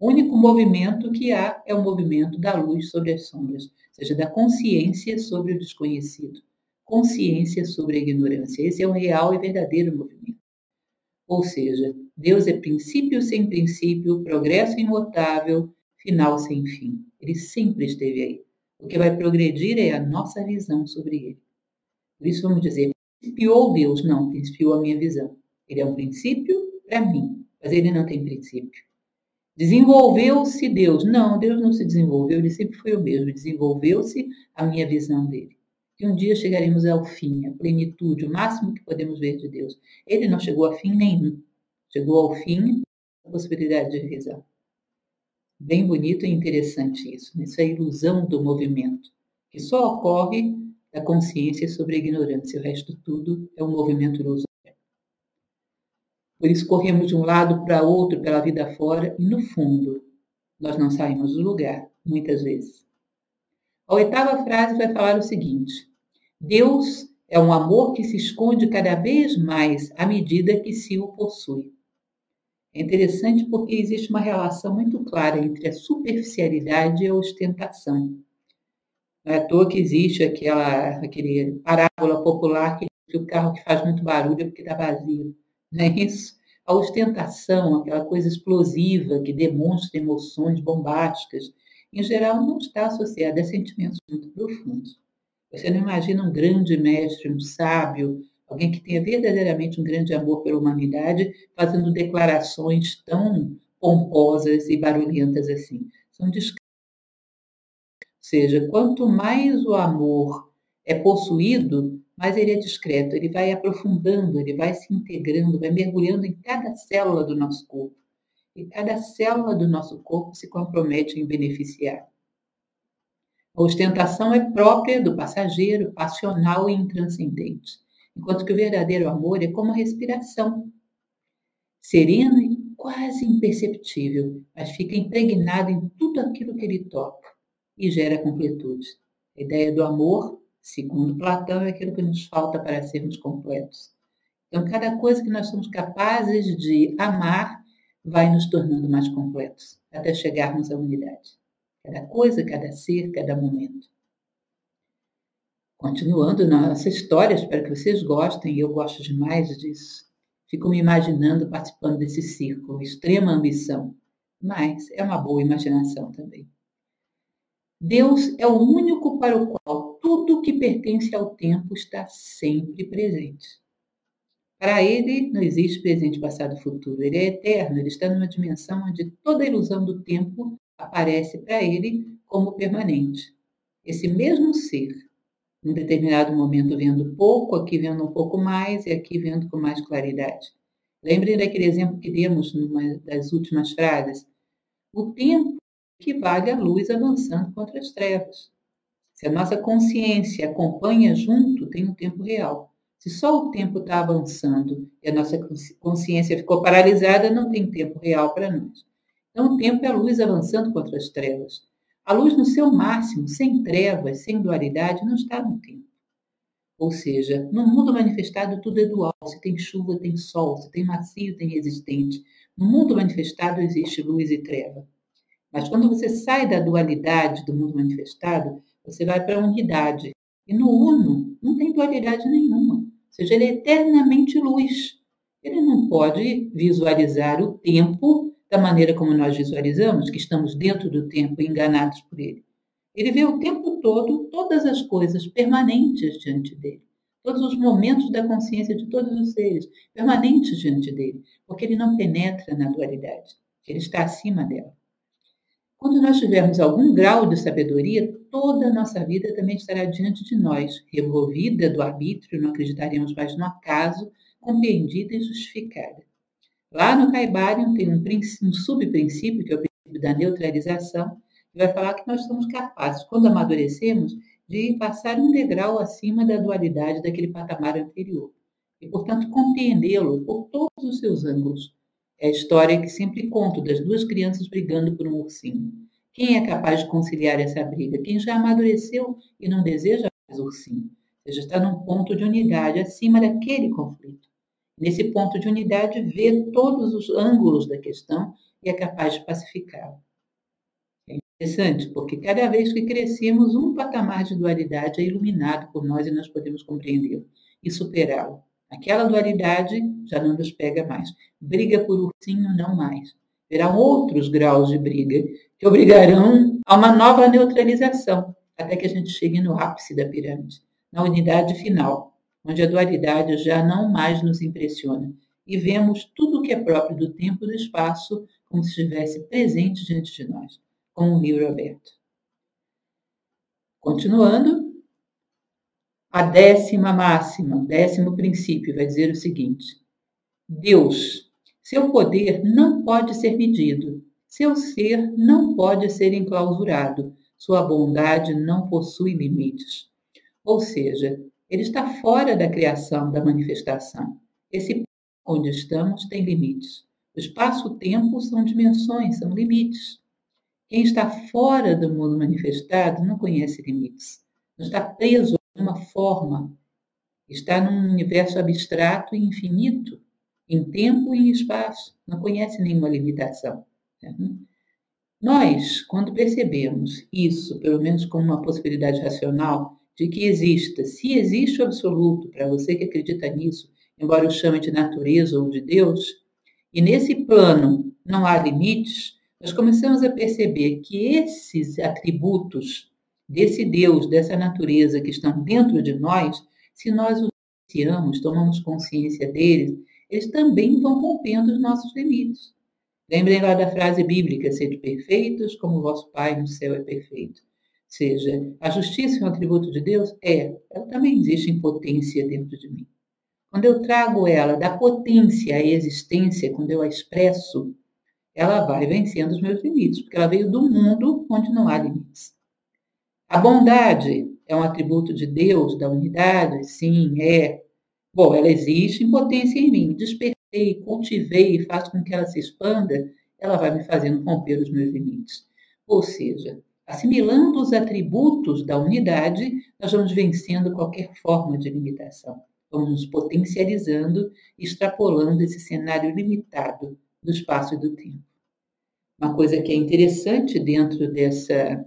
O único movimento que há é o movimento da luz sobre as sombras, ou seja, da consciência sobre o desconhecido, consciência sobre a ignorância. Esse é o real e verdadeiro movimento. Ou seja, Deus é princípio sem princípio, progresso imutável, final sem fim. Ele sempre esteve aí. O que vai progredir é a nossa visão sobre ele. Por isso vamos dizer, principiou Deus? Não, principiou a minha visão. Ele é um princípio para mim, mas ele não tem princípio. Desenvolveu-se Deus. Não, Deus não se desenvolveu, ele sempre foi o mesmo. Desenvolveu-se a minha visão dele. E um dia chegaremos ao fim, à plenitude, o máximo que podemos ver de Deus. Ele não chegou a fim nenhum. Chegou ao fim a possibilidade de visão. Bem bonito e interessante isso. Isso é a ilusão do movimento, que só ocorre da consciência sobre a ignorância. O resto tudo é um movimento ilusório. Por isso corremos de um lado para outro pela vida fora e, no fundo, nós não saímos do lugar, muitas vezes. A oitava frase vai falar o seguinte: Deus é um amor que se esconde cada vez mais à medida que se o possui. É interessante porque existe uma relação muito clara entre a superficialidade e a ostentação. Não é à toa que existe aquela aquele parábola popular que o carro que faz muito barulho é porque está vazio. Não é isso? A ostentação, aquela coisa explosiva que demonstra emoções bombásticas, em geral não está associada a sentimentos muito profundos. Você não imagina um grande mestre, um sábio, alguém que tenha verdadeiramente um grande amor pela humanidade, fazendo declarações tão pomposas e barulhentas assim. São discretas. Ou seja, quanto mais o amor é possuído, mas ele é discreto, ele vai aprofundando, ele vai se integrando, vai mergulhando em cada célula do nosso corpo. E cada célula do nosso corpo se compromete em beneficiar. A ostentação é própria do passageiro, passional e intranscendente, enquanto que o verdadeiro amor é como a respiração, sereno e quase imperceptível, mas fica impregnado em tudo aquilo que ele toca e gera completude. A ideia do amor Segundo Platão, é aquilo que nos falta para sermos completos. Então, cada coisa que nós somos capazes de amar vai nos tornando mais completos, até chegarmos à unidade. Cada coisa, cada ser, cada momento. Continuando na nossa história, espero que vocês gostem, eu gosto demais disso. Fico me imaginando participando desse círculo, extrema ambição, mas é uma boa imaginação também. Deus é o único para o qual tudo que pertence ao tempo está sempre presente. Para ele não existe presente, passado e futuro. Ele é eterno, ele está numa dimensão onde toda a ilusão do tempo aparece para ele como permanente. Esse mesmo ser, em determinado momento vendo pouco, aqui vendo um pouco mais e aqui vendo com mais claridade. Lembrem daquele exemplo que demos numa das últimas frases. O tempo equivale à luz avançando contra as trevas. Se a nossa consciência acompanha junto, tem um tempo real. Se só o tempo está avançando e a nossa consciência ficou paralisada, não tem tempo real para nós. Então, o tempo é a luz avançando contra as trevas. A luz no seu máximo, sem trevas, sem dualidade, não está no tempo. Ou seja, no mundo manifestado tudo é dual. Se tem chuva, tem sol. Se tem macio, tem resistente. No mundo manifestado existe luz e treva. Mas quando você sai da dualidade do mundo manifestado, você vai para a unidade. E no uno não tem dualidade nenhuma. Ou seja, ele é eternamente luz. Ele não pode visualizar o tempo da maneira como nós visualizamos, que estamos dentro do tempo enganados por ele. Ele vê o tempo todo todas as coisas permanentes diante dele, todos os momentos da consciência de todos os seres permanentes diante dele, porque ele não penetra na dualidade, ele está acima dela. Quando nós tivermos algum grau de sabedoria, toda a nossa vida também estará diante de nós, removida do arbítrio, não acreditaremos mais no acaso, compreendida e justificada. Lá no Caibarium tem um, um subprincípio, que é o princípio da neutralização, que vai falar que nós somos capazes, quando amadurecemos, de passar um degrau acima da dualidade daquele patamar anterior. E, portanto, compreendê-lo por todos os seus ângulos. É a história que sempre conto das duas crianças brigando por um ursinho. Quem é capaz de conciliar essa briga? Quem já amadureceu e não deseja mais ursinho. Ou seja, está num ponto de unidade acima daquele conflito. Nesse ponto de unidade, vê todos os ângulos da questão e é capaz de pacificá-lo. É interessante, porque cada vez que crescemos, um patamar de dualidade é iluminado por nós e nós podemos compreendê-lo e superá-lo. Aquela dualidade já não nos pega mais. Briga por ursinho, não mais. Terão outros graus de briga que obrigarão a uma nova neutralização, até que a gente chegue no ápice da pirâmide, na unidade final, onde a dualidade já não mais nos impressiona e vemos tudo o que é próprio do tempo e do espaço como se estivesse presente diante de nós, como um livro aberto. Continuando, a décima máxima, décimo princípio, vai dizer o seguinte: Deus, seu poder não pode ser medido, seu ser não pode ser enclausurado, sua bondade não possui limites. Ou seja, ele está fora da criação, da manifestação. Esse onde estamos tem limites. O espaço-tempo são dimensões, são limites. Quem está fora do mundo manifestado não conhece limites. Não está preso uma forma, está num universo abstrato e infinito, em tempo e em espaço, não conhece nenhuma limitação. Né? Nós, quando percebemos isso, pelo menos como uma possibilidade racional, de que exista, se existe o absoluto, para você que acredita nisso, embora eu chame de natureza ou de Deus, e nesse plano não há limites, nós começamos a perceber que esses atributos desse Deus, dessa natureza que estão dentro de nós, se nós os apreciamos, tomamos consciência deles, eles também vão rompendo os nossos limites. Lembrem lá da frase bíblica: sede perfeitos como o vosso Pai no céu é perfeito. Seja, a justiça é um atributo de Deus? É, ela também existe em potência dentro de mim. Quando eu trago ela da potência à existência, quando eu a expresso, ela vai vencendo os meus limites, porque ela veio do mundo onde não há limites. A bondade é um atributo de Deus, da unidade? Sim, é. Bom, ela existe em potência em mim. Despertei, cultivei faço com que ela se expanda, ela vai me fazendo romper os meus limites. Ou seja, assimilando os atributos da unidade, nós vamos vencendo qualquer forma de limitação. Vamos nos potencializando, extrapolando esse cenário limitado do espaço e do tempo. Uma coisa que é interessante dentro dessa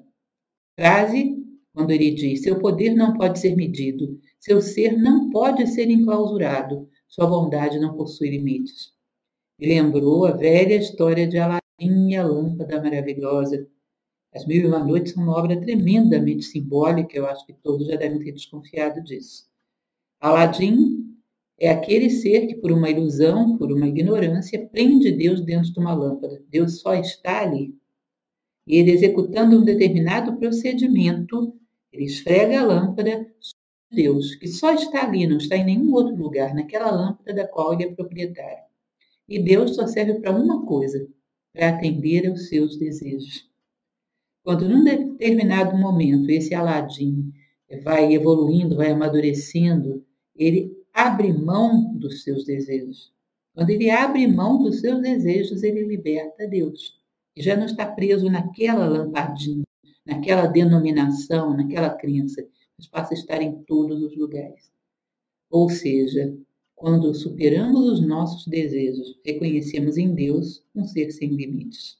frase, quando ele diz: seu poder não pode ser medido, seu ser não pode ser enclausurado, sua bondade não possui limites. Lembrou a velha história de Aladim e a lâmpada maravilhosa. As Mil e Uma Noites são uma obra tremendamente simbólica, eu acho que todos já devem ter desconfiado disso. Aladim é aquele ser que, por uma ilusão, por uma ignorância, prende Deus dentro de uma lâmpada. Deus só está ali e ele executando um determinado procedimento, ele esfrega a lâmpada sobre Deus, que só está ali, não está em nenhum outro lugar, naquela lâmpada da qual ele é proprietário. E Deus só serve para uma coisa, para atender aos seus desejos. Quando num determinado momento esse Aladim vai evoluindo, vai amadurecendo, ele abre mão dos seus desejos. Quando ele abre mão dos seus desejos, ele liberta Deus e já não está preso naquela lampadinha, naquela denominação, naquela crença, mas passa a estar em todos os lugares. Ou seja, quando superamos os nossos desejos, reconhecemos em Deus um ser sem limites.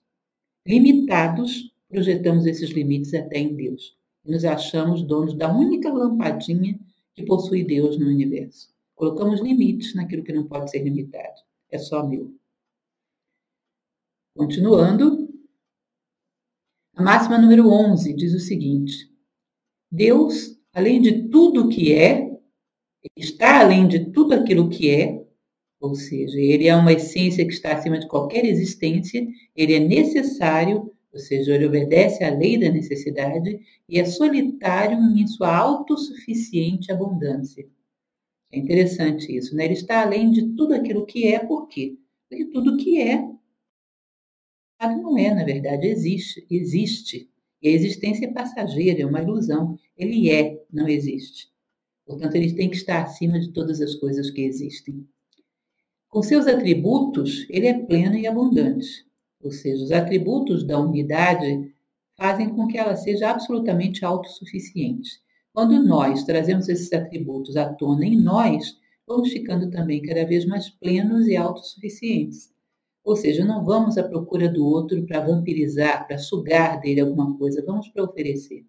Limitados, projetamos esses limites até em Deus nos achamos donos da única lampadinha que possui Deus no universo. Colocamos limites naquilo que não pode ser limitado. É só meu. Continuando, a máxima número 11 diz o seguinte: Deus, além de tudo que é, está além de tudo aquilo que é, ou seja, ele é uma essência que está acima de qualquer existência, ele é necessário, ou seja, ele obedece à lei da necessidade e é solitário em sua autossuficiente abundância. É interessante isso, né? Ele está além de tudo aquilo que é, por quê? Porque tudo que é não é, na verdade, existe, existe. E a existência é passageira, é uma ilusão. Ele é, não existe. Portanto, ele tem que estar acima de todas as coisas que existem. Com seus atributos, ele é pleno e abundante. Ou seja, os atributos da unidade fazem com que ela seja absolutamente autossuficiente. Quando nós trazemos esses atributos à tona em nós, vamos ficando também cada vez mais plenos e autossuficientes. Ou seja, não vamos à procura do outro para vampirizar, para sugar dele alguma coisa, vamos para oferecer.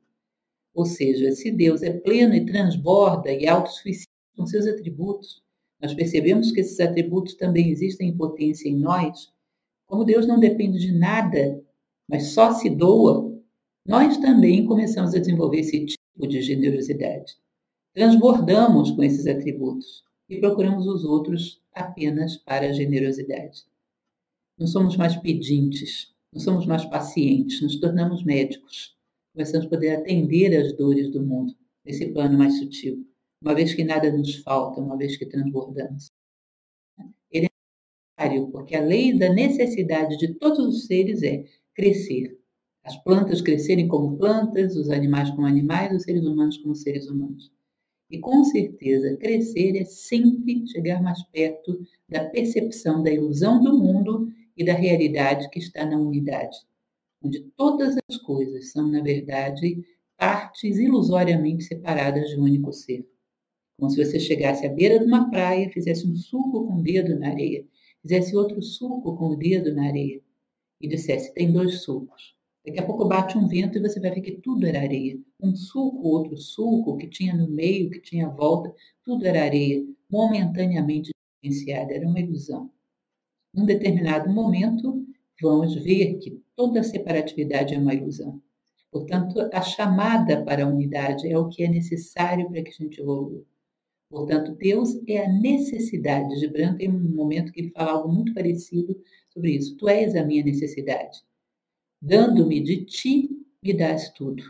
Ou seja, se Deus é pleno e transborda e autossuficiente com seus atributos, nós percebemos que esses atributos também existem em potência em nós, como Deus não depende de nada, mas só se doa, nós também começamos a desenvolver esse tipo de generosidade. Transbordamos com esses atributos e procuramos os outros apenas para a generosidade. Não somos mais pedintes, não somos mais pacientes, nos tornamos médicos. Começamos a poder atender às dores do mundo nesse plano mais sutil, uma vez que nada nos falta, uma vez que transbordamos. Porque a lei da necessidade de todos os seres é crescer. As plantas crescerem como plantas, os animais como animais, os seres humanos como seres humanos. E com certeza, crescer é sempre chegar mais perto da percepção da ilusão do mundo e da realidade que está na unidade, onde todas as coisas são, na verdade, partes ilusoriamente separadas de um único ser. Como se você chegasse à beira de uma praia, fizesse um suco com o dedo na areia, fizesse outro suco com o dedo na areia e dissesse: tem dois sucos. Daqui a pouco bate um vento e você vai ver que tudo era areia. Um suco, outro suco, que tinha no meio, que tinha volta, tudo era areia, momentaneamente diferenciada, era uma ilusão num determinado momento, vamos ver que toda separatividade é uma ilusão. Portanto, a chamada para a unidade é o que é necessário para que a gente evolua. Portanto, Deus é a necessidade. Gibran tem um momento que ele fala algo muito parecido sobre isso. Tu és a minha necessidade. Dando-me de ti, me dás tudo.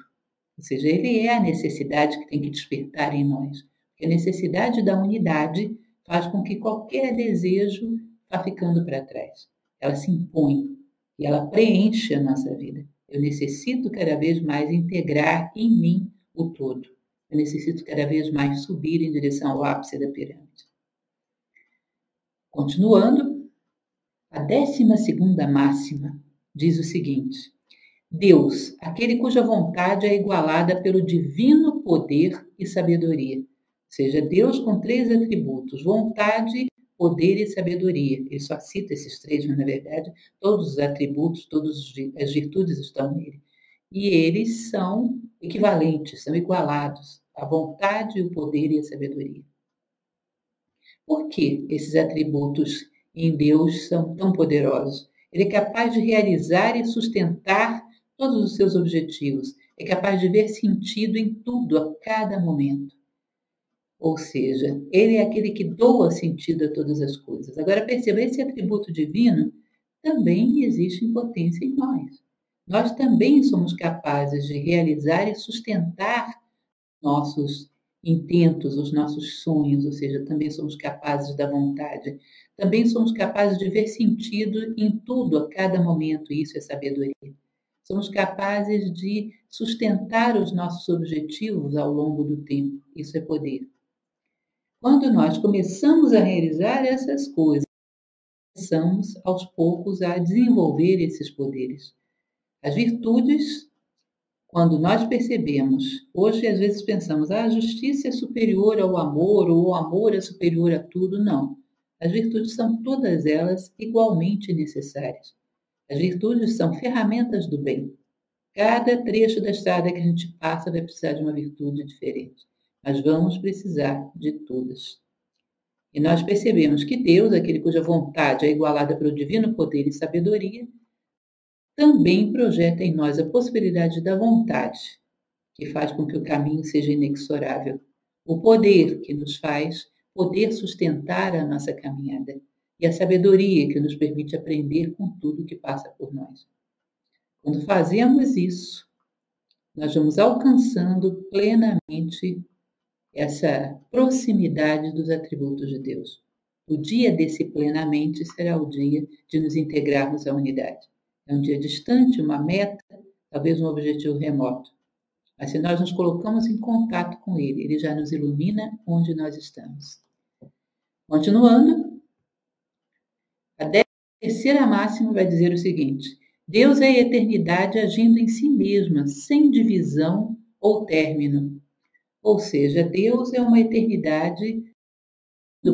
Ou seja, ele é a necessidade que tem que despertar em nós. Porque a necessidade da unidade faz com que qualquer desejo está ficando para trás. Ela se impõe e ela preenche a nossa vida. Eu necessito cada vez mais integrar em mim o todo. Eu necessito cada vez mais subir em direção ao ápice da pirâmide. Continuando, a décima segunda máxima diz o seguinte: Deus, aquele cuja vontade é igualada pelo divino poder e sabedoria. Ou seja, Deus com três atributos: vontade, poder e sabedoria. Ele só cita esses três, mas na verdade todos os atributos, todas as virtudes estão nele. E eles são equivalentes, são igualados. A vontade, o poder e a sabedoria. Por que esses atributos em Deus são tão poderosos? Ele é capaz de realizar e sustentar todos os seus objetivos. É capaz de ver sentido em tudo, a cada momento. Ou seja, ele é aquele que doa sentido a todas as coisas. Agora perceba, esse atributo divino também existe em potência em nós. Nós também somos capazes de realizar e sustentar nossos intentos, os nossos sonhos, ou seja, também somos capazes da vontade. Também somos capazes de ver sentido em tudo, a cada momento, isso é sabedoria. Somos capazes de sustentar os nossos objetivos ao longo do tempo, isso é poder. Quando nós começamos a realizar essas coisas, começamos aos poucos a desenvolver esses poderes. As virtudes quando nós percebemos, hoje às vezes pensamos, ah, a justiça é superior ao amor, ou o amor é superior a tudo. Não. As virtudes são todas elas igualmente necessárias. As virtudes são ferramentas do bem. Cada trecho da estrada que a gente passa vai precisar de uma virtude diferente, mas vamos precisar de todas. E nós percebemos que Deus, aquele cuja vontade é igualada pelo divino poder e sabedoria, também projeta em nós a possibilidade da vontade, que faz com que o caminho seja inexorável, o poder que nos faz poder sustentar a nossa caminhada e a sabedoria que nos permite aprender com tudo que passa por nós. Quando fazemos isso, nós vamos alcançando plenamente essa proximidade dos atributos de Deus. O dia desse plenamente será o dia de nos integrarmos à unidade. É um dia distante, uma meta, talvez um objetivo remoto. Mas se nós nos colocamos em contato com Ele, Ele já nos ilumina onde nós estamos. Continuando, a terceira máxima vai dizer o seguinte: Deus é a eternidade agindo em si mesma, sem divisão ou término. Ou seja, Deus é uma eternidade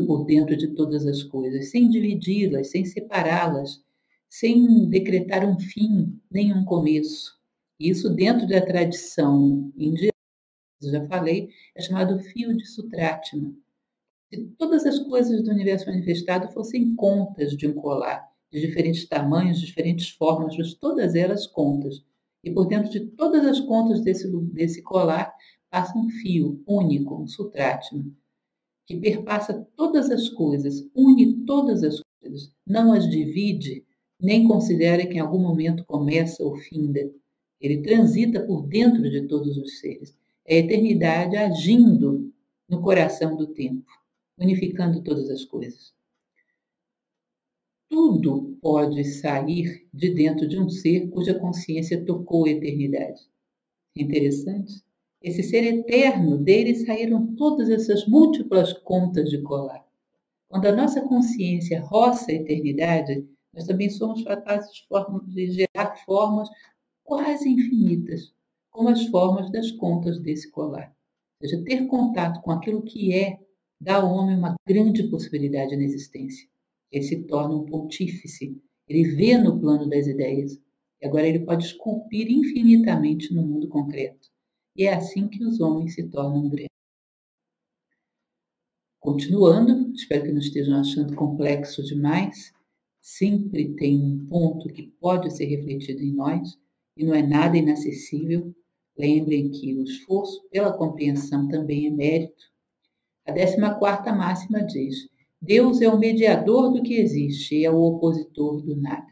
por dentro de todas as coisas, sem dividi-las, sem separá-las, sem decretar um fim, nem um começo. Isso dentro da tradição indiana, já falei, é chamado fio de Sutratma. Se todas as coisas do universo manifestado fossem contas de um colar, de diferentes tamanhos, diferentes formas, mas todas elas contas. E por dentro de todas as contas desse, desse colar passa um fio único, um sutratma, que perpassa todas as coisas, une todas as coisas, não as divide, nem considera que em algum momento começa ou finda. Ele transita por dentro de todos os seres. É a eternidade agindo no coração do tempo, unificando todas as coisas. Tudo pode sair de dentro de um ser cuja consciência tocou a eternidade. Interessante? Esse ser eterno, dele saíram todas essas múltiplas contas de colar. Quando a nossa consciência roça a eternidade, nós também somos capazes de gerar formas quase infinitas, como as formas das contas desse colar. Ou seja, ter contato com aquilo que é dá ao homem uma grande possibilidade na existência. Ele se torna um pontífice, ele vê no plano das ideias e agora ele pode esculpir infinitamente no mundo concreto. E é assim que os homens se tornam grandes. Continuando, espero que não estejam achando complexo demais, sempre tem um ponto que pode ser refletido em nós e não é nada inacessível. Lembrem que o esforço pela compreensão também é mérito. A 14 quarta máxima diz: Deus é o mediador do que existe e é o opositor do nada.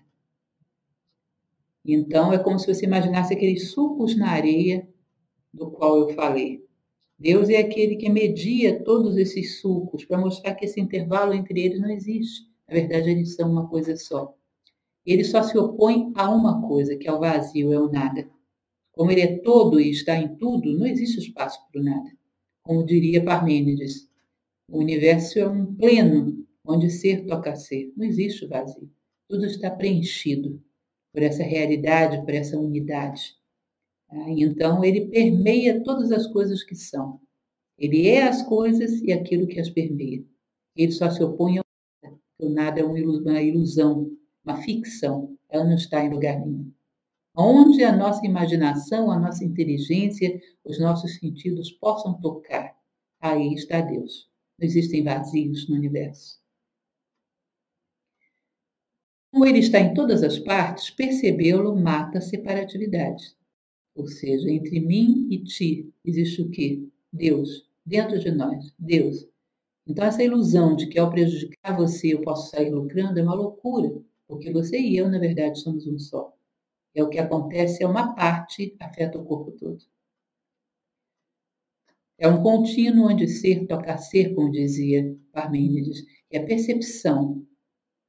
Então é como se você imaginasse aqueles sucos na areia do qual eu falei. Deus é aquele que media todos esses sucos para mostrar que esse intervalo entre eles não existe. Na verdade, eles são uma coisa só. Ele só se opõe a uma coisa, que é o vazio, é o nada. Como ele é todo e está em tudo, não existe espaço para o nada. Como diria Parmênides, o universo é um pleno, onde ser toca ser. Não existe vazio. Tudo está preenchido por essa realidade, por essa unidade. Ah, então, ele permeia todas as coisas que são. Ele é as coisas e aquilo que as permeia. Ele só se opõe o nada é uma ilusão, uma ficção. Ela não está em lugar nenhum. Onde a nossa imaginação, a nossa inteligência, os nossos sentidos possam tocar, aí está Deus. Não existem vazios no universo. Como ele está em todas as partes, percebê-lo mata a separatividade. Ou seja, entre mim e ti existe o quê? Deus. Dentro de nós, Deus. Então, essa ilusão de que ao prejudicar você eu posso sair lucrando é uma loucura, porque você e eu, na verdade, somos um só. É o que acontece, é uma parte, afeta o corpo todo. É um contínuo onde ser toca ser, como dizia Parmênides, e a percepção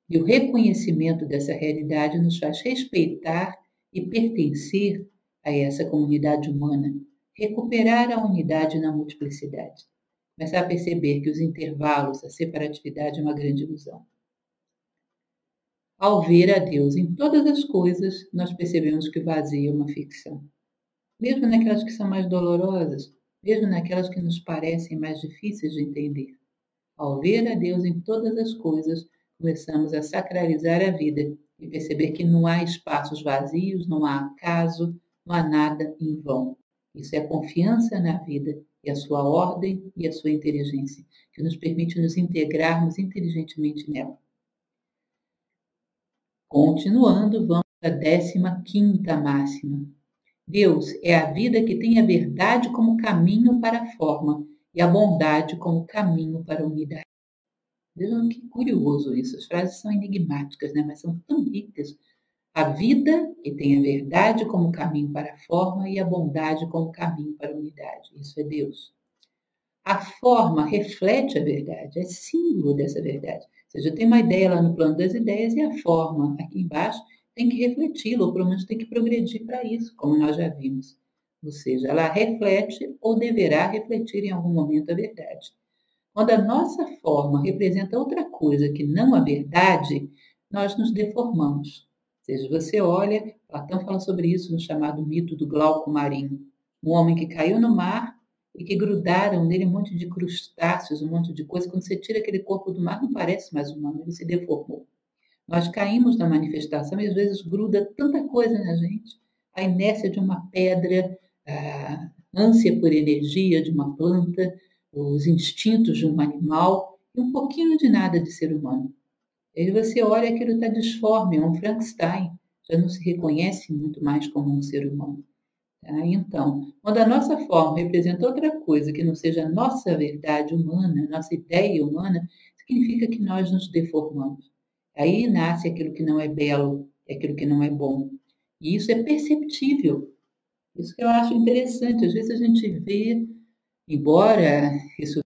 e o reconhecimento dessa realidade nos faz respeitar e pertencer a essa comunidade humana, recuperar a unidade na multiplicidade começar a perceber que os intervalos, a separatividade é uma grande ilusão. Ao ver a Deus em todas as coisas, nós percebemos que o vazio é uma ficção. mesmo naquelas que são mais dolorosas, mesmo naquelas que nos parecem mais difíceis de entender. Ao ver a Deus em todas as coisas, começamos a sacralizar a vida e perceber que não há espaços vazios, não há acaso, não há nada em vão. Isso é confiança na vida e a sua ordem e a sua inteligência, que nos permite nos integrarmos inteligentemente nela. Continuando, vamos à 15 quinta máxima. Deus é a vida que tem a verdade como caminho para a forma e a bondade como caminho para a unidade. Vejam que curioso isso. As frases são enigmáticas, né? mas são tão ricas. A vida que tem a verdade como caminho para a forma e a bondade como caminho para a unidade. Isso é Deus. A forma reflete a verdade, é símbolo dessa verdade. Ou seja, tem uma ideia lá no plano das ideias e a forma aqui embaixo tem que refleti-la, ou pelo menos tem que progredir para isso, como nós já vimos. Ou seja, ela reflete ou deverá refletir em algum momento a verdade. Quando a nossa forma representa outra coisa que não a verdade, nós nos deformamos. Seja, você olha, Platão fala sobre isso no chamado mito do Glauco Marinho. Um homem que caiu no mar e que grudaram nele um monte de crustáceos, um monte de coisa. Quando você tira aquele corpo do mar, não parece mais humano, ele se deformou. Nós caímos na manifestação e às vezes gruda tanta coisa na gente. A inércia de uma pedra, a ânsia por energia de uma planta, os instintos de um animal e um pouquinho de nada de ser humano. Aí você olha aquilo está disforme, é um Frankenstein, já não se reconhece muito mais como um ser humano. Tá? Então, quando a nossa forma representa outra coisa que não seja a nossa verdade humana, nossa ideia humana, significa que nós nos deformamos. Aí nasce aquilo que não é belo, aquilo que não é bom. E isso é perceptível. Isso que eu acho interessante. Às vezes a gente vê, embora isso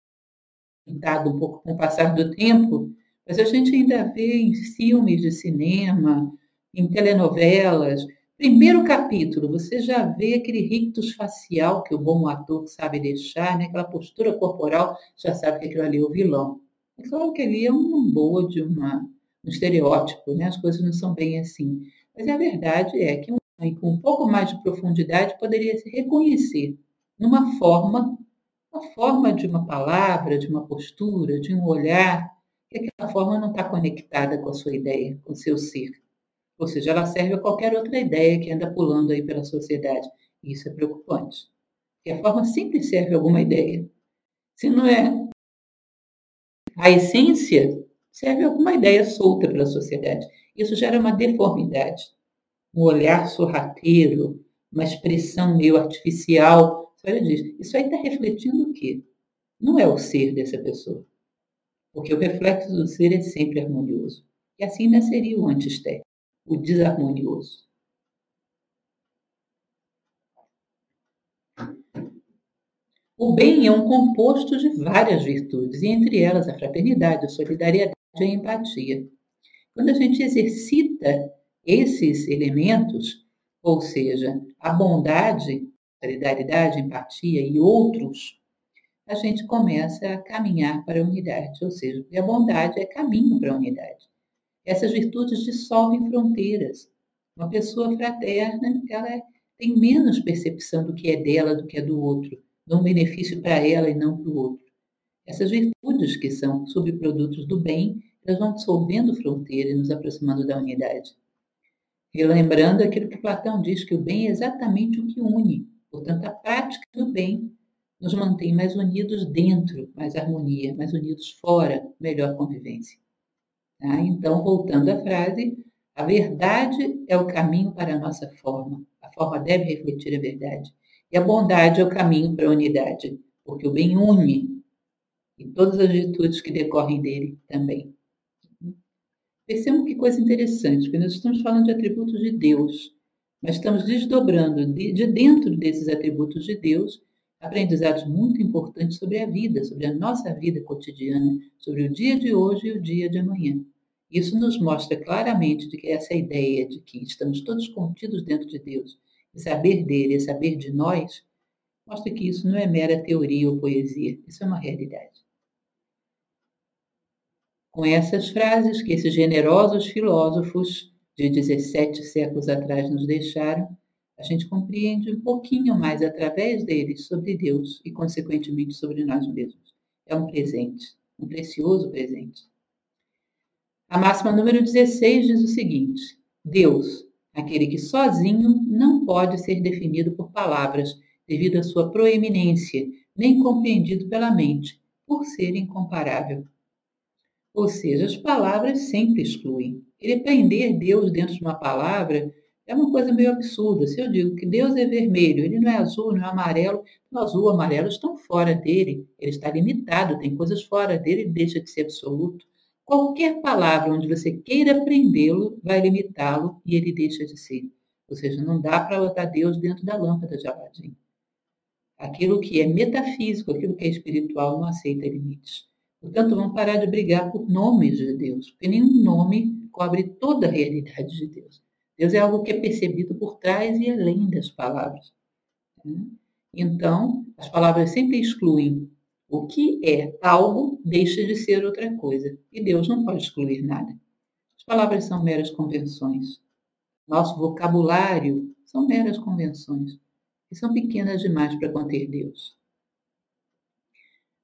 dado um pouco com o passar do tempo, mas a gente ainda vê em filmes de cinema, em telenovelas. Primeiro capítulo, você já vê aquele rictus facial que o bom ator sabe deixar, né? aquela postura corporal, já sabe que aquilo ali é o vilão. É claro que ali é uma boa de uma um estereótipo, né? as coisas não são bem assim. Mas a verdade é que um homem com um pouco mais de profundidade poderia se reconhecer numa forma, uma forma de uma palavra, de uma postura, de um olhar, que aquela forma não está conectada com a sua ideia, com o seu ser. Ou seja, ela serve a qualquer outra ideia que anda pulando aí pela sociedade. E isso é preocupante. Porque a forma sempre serve a alguma ideia. Se não é a essência, serve alguma ideia solta pela sociedade. Isso gera uma deformidade, um olhar sorrateiro, uma expressão meio artificial. Olha isso aí está refletindo o quê? Não é o ser dessa pessoa. Porque o reflexo do ser é sempre harmonioso. E assim nasceria o antistético, o desarmonioso. O bem é um composto de várias virtudes, e entre elas a fraternidade, a solidariedade, de empatia. Quando a gente exercita esses elementos, ou seja, a bondade, solidariedade, empatia e outros, a gente começa a caminhar para a unidade, ou seja, a bondade é caminho para a unidade. Essas virtudes dissolvem fronteiras. Uma pessoa fraterna, ela tem menos percepção do que é dela do que é do outro, dá um benefício para ela e não para o outro. Essas virtudes, que são subprodutos do bem, elas vão dissolvendo fronteiras e nos aproximando da unidade. E lembrando aquilo que Platão diz, que o bem é exatamente o que une. Portanto, a prática do bem nos mantém mais unidos dentro, mais harmonia, mais unidos fora, melhor convivência. Tá? Então, voltando à frase, a verdade é o caminho para a nossa forma. A forma deve refletir a verdade. E a bondade é o caminho para a unidade, porque o bem une e todas as virtudes que decorrem dele também. Percebam que coisa interessante, porque nós estamos falando de atributos de Deus, mas estamos desdobrando de, de dentro desses atributos de Deus aprendizados muito importantes sobre a vida, sobre a nossa vida cotidiana, sobre o dia de hoje e o dia de amanhã. Isso nos mostra claramente de que essa ideia de que estamos todos contidos dentro de Deus, e saber dele e saber de nós, mostra que isso não é mera teoria ou poesia, isso é uma realidade. Com essas frases que esses generosos filósofos de 17 séculos atrás nos deixaram, a gente compreende um pouquinho mais através deles sobre Deus e, consequentemente, sobre nós mesmos. É um presente, um precioso presente. A máxima número 16 diz o seguinte: Deus, aquele que sozinho não pode ser definido por palavras, devido à sua proeminência, nem compreendido pela mente, por ser incomparável. Ou seja, as palavras sempre excluem. Ele prender Deus dentro de uma palavra é uma coisa meio absurda. Se eu digo que Deus é vermelho, ele não é azul, não é amarelo, o azul o amarelo estão fora dele, ele está limitado, tem coisas fora dele, ele deixa de ser absoluto. Qualquer palavra onde você queira prendê-lo vai limitá-lo e ele deixa de ser. Ou seja, não dá para botar Deus dentro da lâmpada de Aladim. Aquilo que é metafísico, aquilo que é espiritual, não aceita limites. Portanto, vamos parar de brigar por nomes de Deus, porque nenhum nome cobre toda a realidade de Deus. Deus é algo que é percebido por trás e além das palavras. Né? Então, as palavras sempre excluem. O que é algo deixa de ser outra coisa. E Deus não pode excluir nada. As palavras são meras convenções. Nosso vocabulário são meras convenções. E são pequenas demais para conter Deus.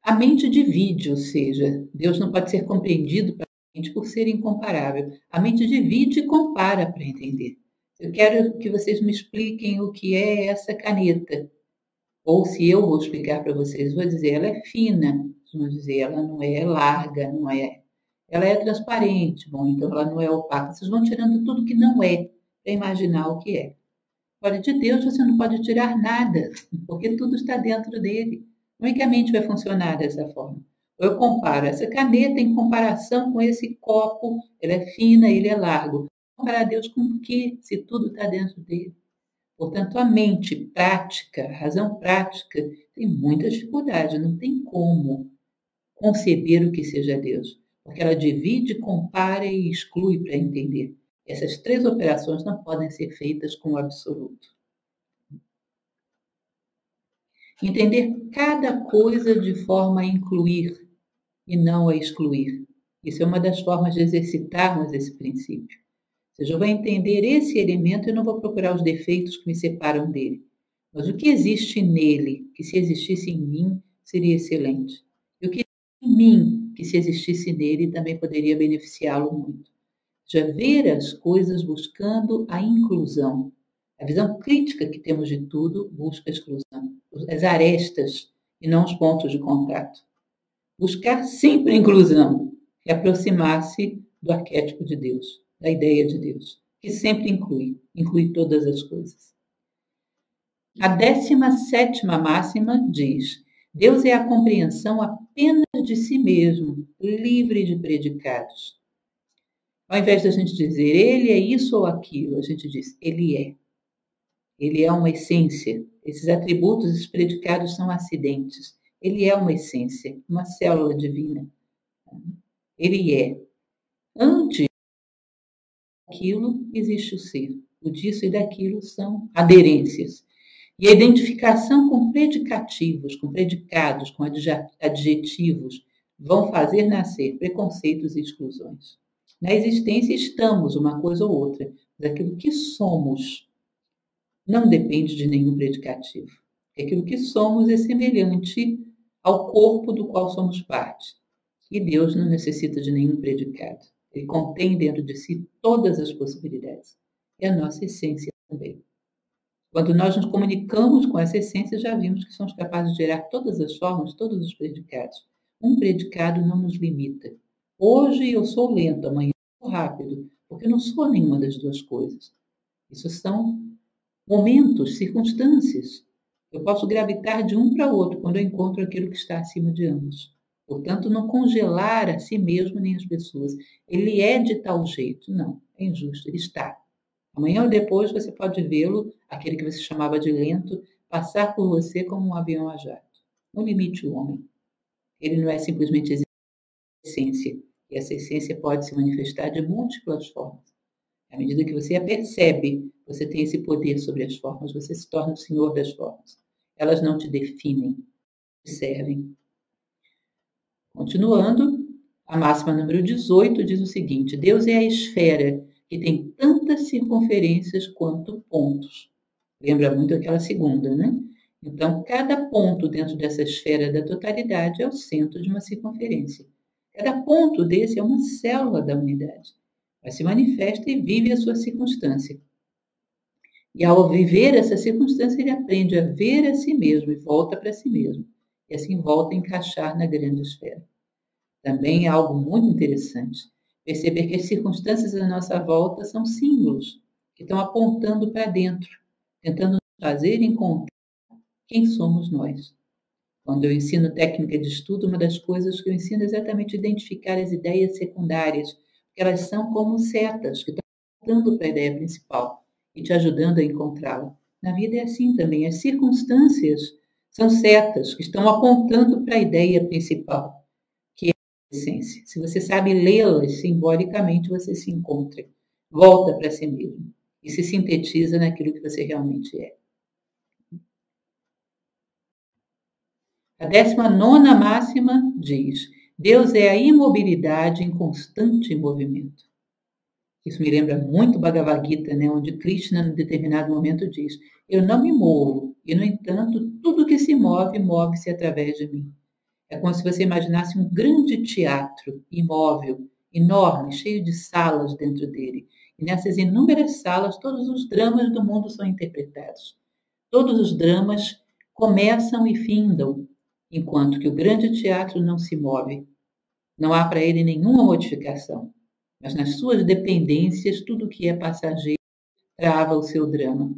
A mente divide, ou seja, Deus não pode ser compreendido por ser incomparável. A mente divide e compara para entender. Eu quero que vocês me expliquem o que é essa caneta. Ou se eu vou explicar para vocês, vou dizer, ela é fina. Vou dizer, ela não é larga, não é. Ela é transparente, bom, então ela não é opaca. Vocês vão tirando tudo que não é para imaginar o que é. Olha, de Deus você não pode tirar nada, porque tudo está dentro dele. Como é que a mente vai funcionar dessa forma? Eu comparo essa caneta em comparação com esse copo, ele é fina, ele é largo. Comparar Deus com o que, se tudo está dentro dele? Portanto, a mente prática, a razão prática, tem muita dificuldade, não tem como conceber o que seja Deus, porque ela divide, compara e exclui para entender. Essas três operações não podem ser feitas com o absoluto. Entender cada coisa de forma a incluir e não a excluir. Isso é uma das formas de exercitarmos esse princípio. Ou seja, eu vou entender esse elemento e não vou procurar os defeitos que me separam dele. Mas o que existe nele, que se existisse em mim, seria excelente. E o que existe em mim, que se existisse nele, também poderia beneficiá-lo muito. Já ver as coisas buscando a inclusão. A visão crítica que temos de tudo busca a exclusão. As arestas e não os pontos de contato buscar sempre a inclusão e aproximar-se do arquétipo de Deus, da ideia de Deus, que sempre inclui, inclui todas as coisas. A décima sétima máxima diz: Deus é a compreensão apenas de si mesmo, livre de predicados. Ao invés da gente dizer ele é isso ou aquilo, a gente diz ele é. Ele é uma essência. Esses atributos, esses predicados são acidentes. Ele é uma essência, uma célula divina. Ele é. Antes daquilo existe o ser. O disso e daquilo são aderências. E a identificação com predicativos, com predicados, com adjetivos, vão fazer nascer preconceitos e exclusões. Na existência estamos uma coisa ou outra, mas aquilo que somos não depende de nenhum predicativo. Aquilo que somos é semelhante ao corpo do qual somos parte. E Deus não necessita de nenhum predicado. Ele contém dentro de si todas as possibilidades. É a nossa essência também. Quando nós nos comunicamos com essa essência, já vimos que somos capazes de gerar todas as formas, todos os predicados. Um predicado não nos limita. Hoje eu sou lento, amanhã eu sou rápido, porque eu não sou nenhuma das duas coisas. Isso são momentos, circunstâncias. Eu posso gravitar de um para outro quando eu encontro aquilo que está acima de ambos. Portanto, não congelar a si mesmo nem as pessoas. Ele é de tal jeito. Não, é injusto, ele está. Amanhã ou depois você pode vê-lo, aquele que você chamava de lento, passar por você como um avião a jato. Não limite o homem. Ele não é simplesmente essência. E essa essência pode se manifestar de múltiplas formas. À medida que você a percebe, você tem esse poder sobre as formas, você se torna o senhor das formas. Elas não te definem, te servem. Continuando, a máxima número 18 diz o seguinte: Deus é a esfera que tem tantas circunferências quanto pontos. Lembra muito aquela segunda, né? Então, cada ponto dentro dessa esfera da totalidade é o centro de uma circunferência. Cada ponto desse é uma célula da unidade. Mas se manifesta e vive a sua circunstância. E ao viver essa circunstância, ele aprende a ver a si mesmo e volta para si mesmo. E assim volta a encaixar na grande esfera. Também é algo muito interessante perceber que as circunstâncias à nossa volta são símbolos que estão apontando para dentro, tentando nos fazer encontrar quem somos nós. Quando eu ensino técnica de estudo, uma das coisas que eu ensino é exatamente identificar as ideias secundárias, porque elas são como setas que estão apontando para a ideia principal e te ajudando a encontrá-la. Na vida é assim também. As circunstâncias são setas que estão apontando para a ideia principal, que é a essência. Se você sabe lê-las simbolicamente, você se encontra, volta para si mesmo e se sintetiza naquilo que você realmente é. A décima nona máxima diz: Deus é a imobilidade em constante movimento. Isso me lembra muito Bhagavad Gita, né, onde Krishna, em determinado momento, diz: Eu não me movo, e, no entanto, tudo que se move, move-se através de mim. É como se você imaginasse um grande teatro imóvel, enorme, cheio de salas dentro dele. E nessas inúmeras salas, todos os dramas do mundo são interpretados. Todos os dramas começam e findam enquanto que o grande teatro não se move. Não há para ele nenhuma modificação, mas nas suas dependências, tudo que é passageiro trava o seu drama.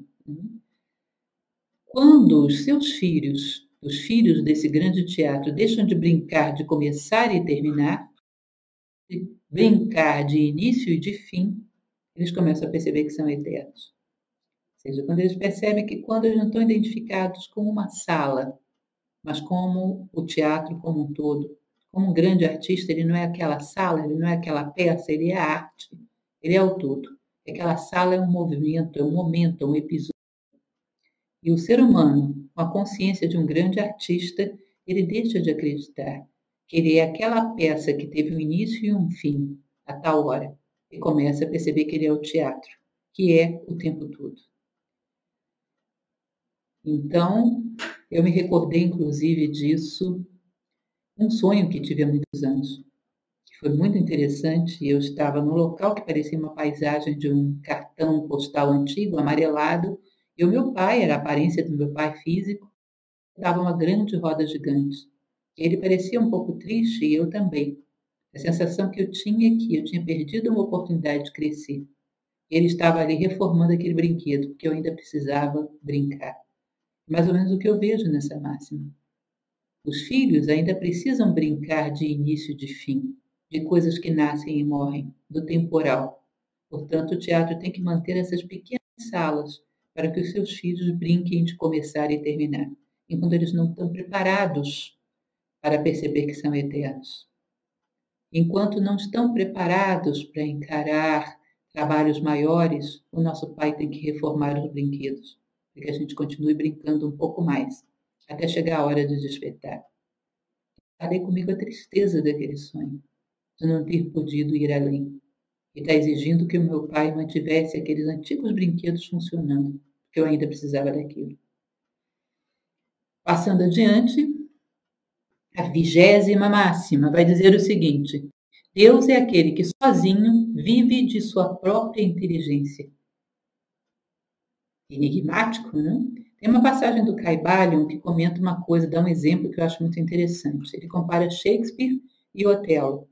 Quando os seus filhos, os filhos desse grande teatro, deixam de brincar de começar e terminar, de brincar de início e de fim, eles começam a perceber que são eternos. Ou seja, quando eles percebem que quando eles não estão identificados com uma sala, mas como o teatro como um todo. Como um grande artista, ele não é aquela sala, ele não é aquela peça, ele é arte, ele é o todo. Aquela sala é um movimento, é um momento, é um episódio. E o ser humano, com a consciência de um grande artista, ele deixa de acreditar que ele é aquela peça que teve um início e um fim, a tal hora, e começa a perceber que ele é o teatro, que é o tempo todo. Então, eu me recordei, inclusive, disso, um sonho que tive há muitos anos, que foi muito interessante. Eu estava num local que parecia uma paisagem de um cartão postal antigo, amarelado, e o meu pai, era a aparência do meu pai físico, estava uma grande roda gigante. Ele parecia um pouco triste e eu também. A sensação que eu tinha é que eu tinha perdido uma oportunidade de crescer. Ele estava ali reformando aquele brinquedo, porque eu ainda precisava brincar mais ou menos o que eu vejo nessa máxima. Os filhos ainda precisam brincar de início e de fim, de coisas que nascem e morrem, do temporal. Portanto, o teatro tem que manter essas pequenas salas para que os seus filhos brinquem de começar e terminar, enquanto eles não estão preparados para perceber que são eternos. Enquanto não estão preparados para encarar trabalhos maiores, o nosso pai tem que reformar os brinquedos para que a gente continue brincando um pouco mais, até chegar a hora de despertar. Falei comigo a tristeza daquele sonho, de não ter podido ir além, e está exigindo que o meu pai mantivesse aqueles antigos brinquedos funcionando, porque eu ainda precisava daquilo. Passando adiante, a vigésima máxima vai dizer o seguinte: Deus é aquele que sozinho vive de sua própria inteligência enigmático, né? Tem uma passagem do Caibalion que comenta uma coisa, dá um exemplo que eu acho muito interessante. Ele compara Shakespeare e Otelo.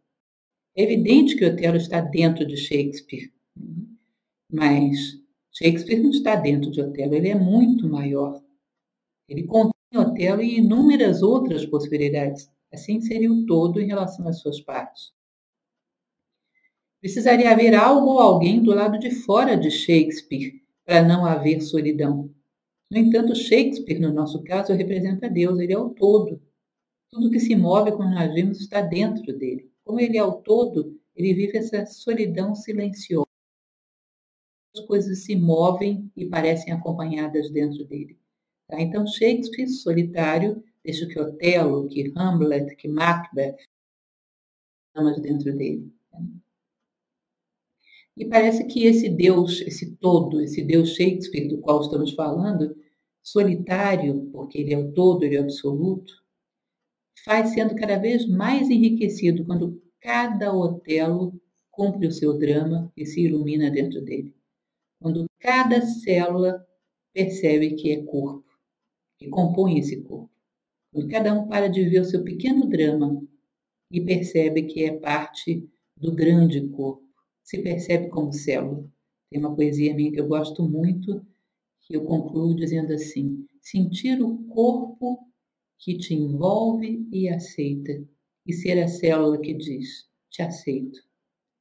É evidente que Otelo está dentro de Shakespeare, mas Shakespeare não está dentro de Otelo, ele é muito maior. Ele contém Otelo e inúmeras outras possibilidades. Assim seria o todo em relação às suas partes. Precisaria haver algo ou alguém do lado de fora de Shakespeare para não haver solidão. No entanto, Shakespeare, no nosso caso, representa Deus, ele é o todo. Tudo que se move quando nós vimos está dentro dele. Como ele é o todo, ele vive essa solidão silenciosa. As coisas se movem e parecem acompanhadas dentro dele. Tá? Então, Shakespeare, solitário, deixa que Otelo, que Hamlet, que Macbeth, amas dentro dele. E parece que esse Deus, esse todo, esse Deus Shakespeare do qual estamos falando, solitário, porque ele é o todo, ele é o absoluto, faz sendo cada vez mais enriquecido quando cada Otelo cumpre o seu drama e se ilumina dentro dele. Quando cada célula percebe que é corpo, que compõe esse corpo. Quando cada um para de ver o seu pequeno drama e percebe que é parte do grande corpo, se percebe como célula. Tem uma poesia minha que eu gosto muito, eu concluo dizendo assim: sentir o corpo que te envolve e aceita, e ser a célula que diz: te aceito.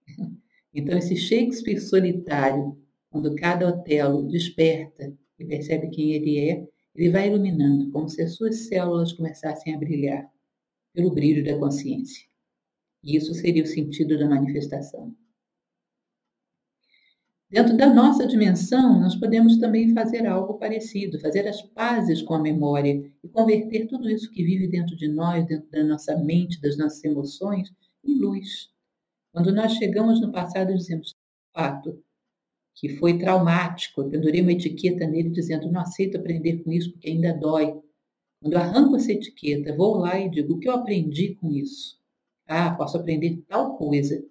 [LAUGHS] Então, esse Shakespeare solitário, quando cada Otelo desperta e percebe quem ele é, ele vai iluminando, como se as suas células começassem a brilhar pelo brilho da consciência. E isso seria o sentido da manifestação. Dentro da nossa dimensão, nós podemos também fazer algo parecido, fazer as pazes com a memória e converter tudo isso que vive dentro de nós, dentro da nossa mente, das nossas emoções, em luz. Quando nós chegamos no passado e dizemos, fato, que foi traumático, eu pendurei uma etiqueta nele dizendo, não aceito aprender com isso porque ainda dói. Quando eu arranco essa etiqueta, vou lá e digo, o que eu aprendi com isso? Ah, posso aprender tal coisa.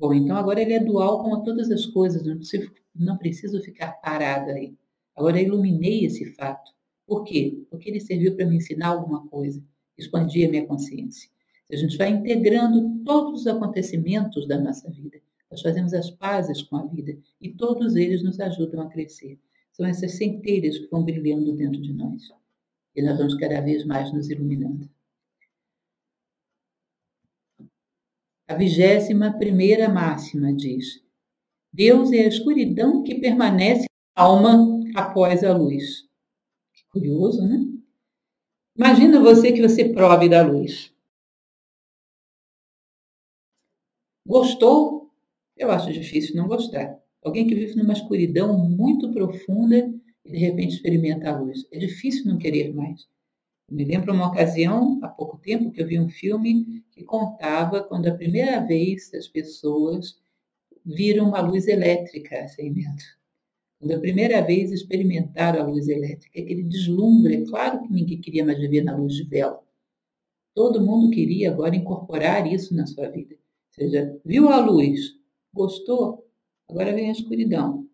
Bom, então agora ele é dual como todas as coisas, não preciso, não preciso ficar parada aí. Agora eu iluminei esse fato. Por quê? Porque ele serviu para me ensinar alguma coisa, expandir a minha consciência. A gente vai integrando todos os acontecimentos da nossa vida. Nós fazemos as pazes com a vida e todos eles nos ajudam a crescer. São essas centelhas que vão brilhando dentro de nós. E nós vamos cada vez mais nos iluminando. A vigésima primeira máxima diz: Deus é a escuridão que permanece alma após a luz. Que curioso, né? Imagina você que você prove da luz. Gostou? Eu acho difícil não gostar. Alguém que vive numa escuridão muito profunda e de repente experimenta a luz. É difícil não querer mais. Me lembro uma ocasião, há pouco tempo, que eu vi um filme que contava quando a primeira vez as pessoas viram uma luz elétrica dentro. Quando a primeira vez experimentaram a luz elétrica, aquele deslumbre, é claro que ninguém queria mais viver na luz de vela. Todo mundo queria agora incorporar isso na sua vida. Ou seja, viu a luz, gostou, agora vem a escuridão.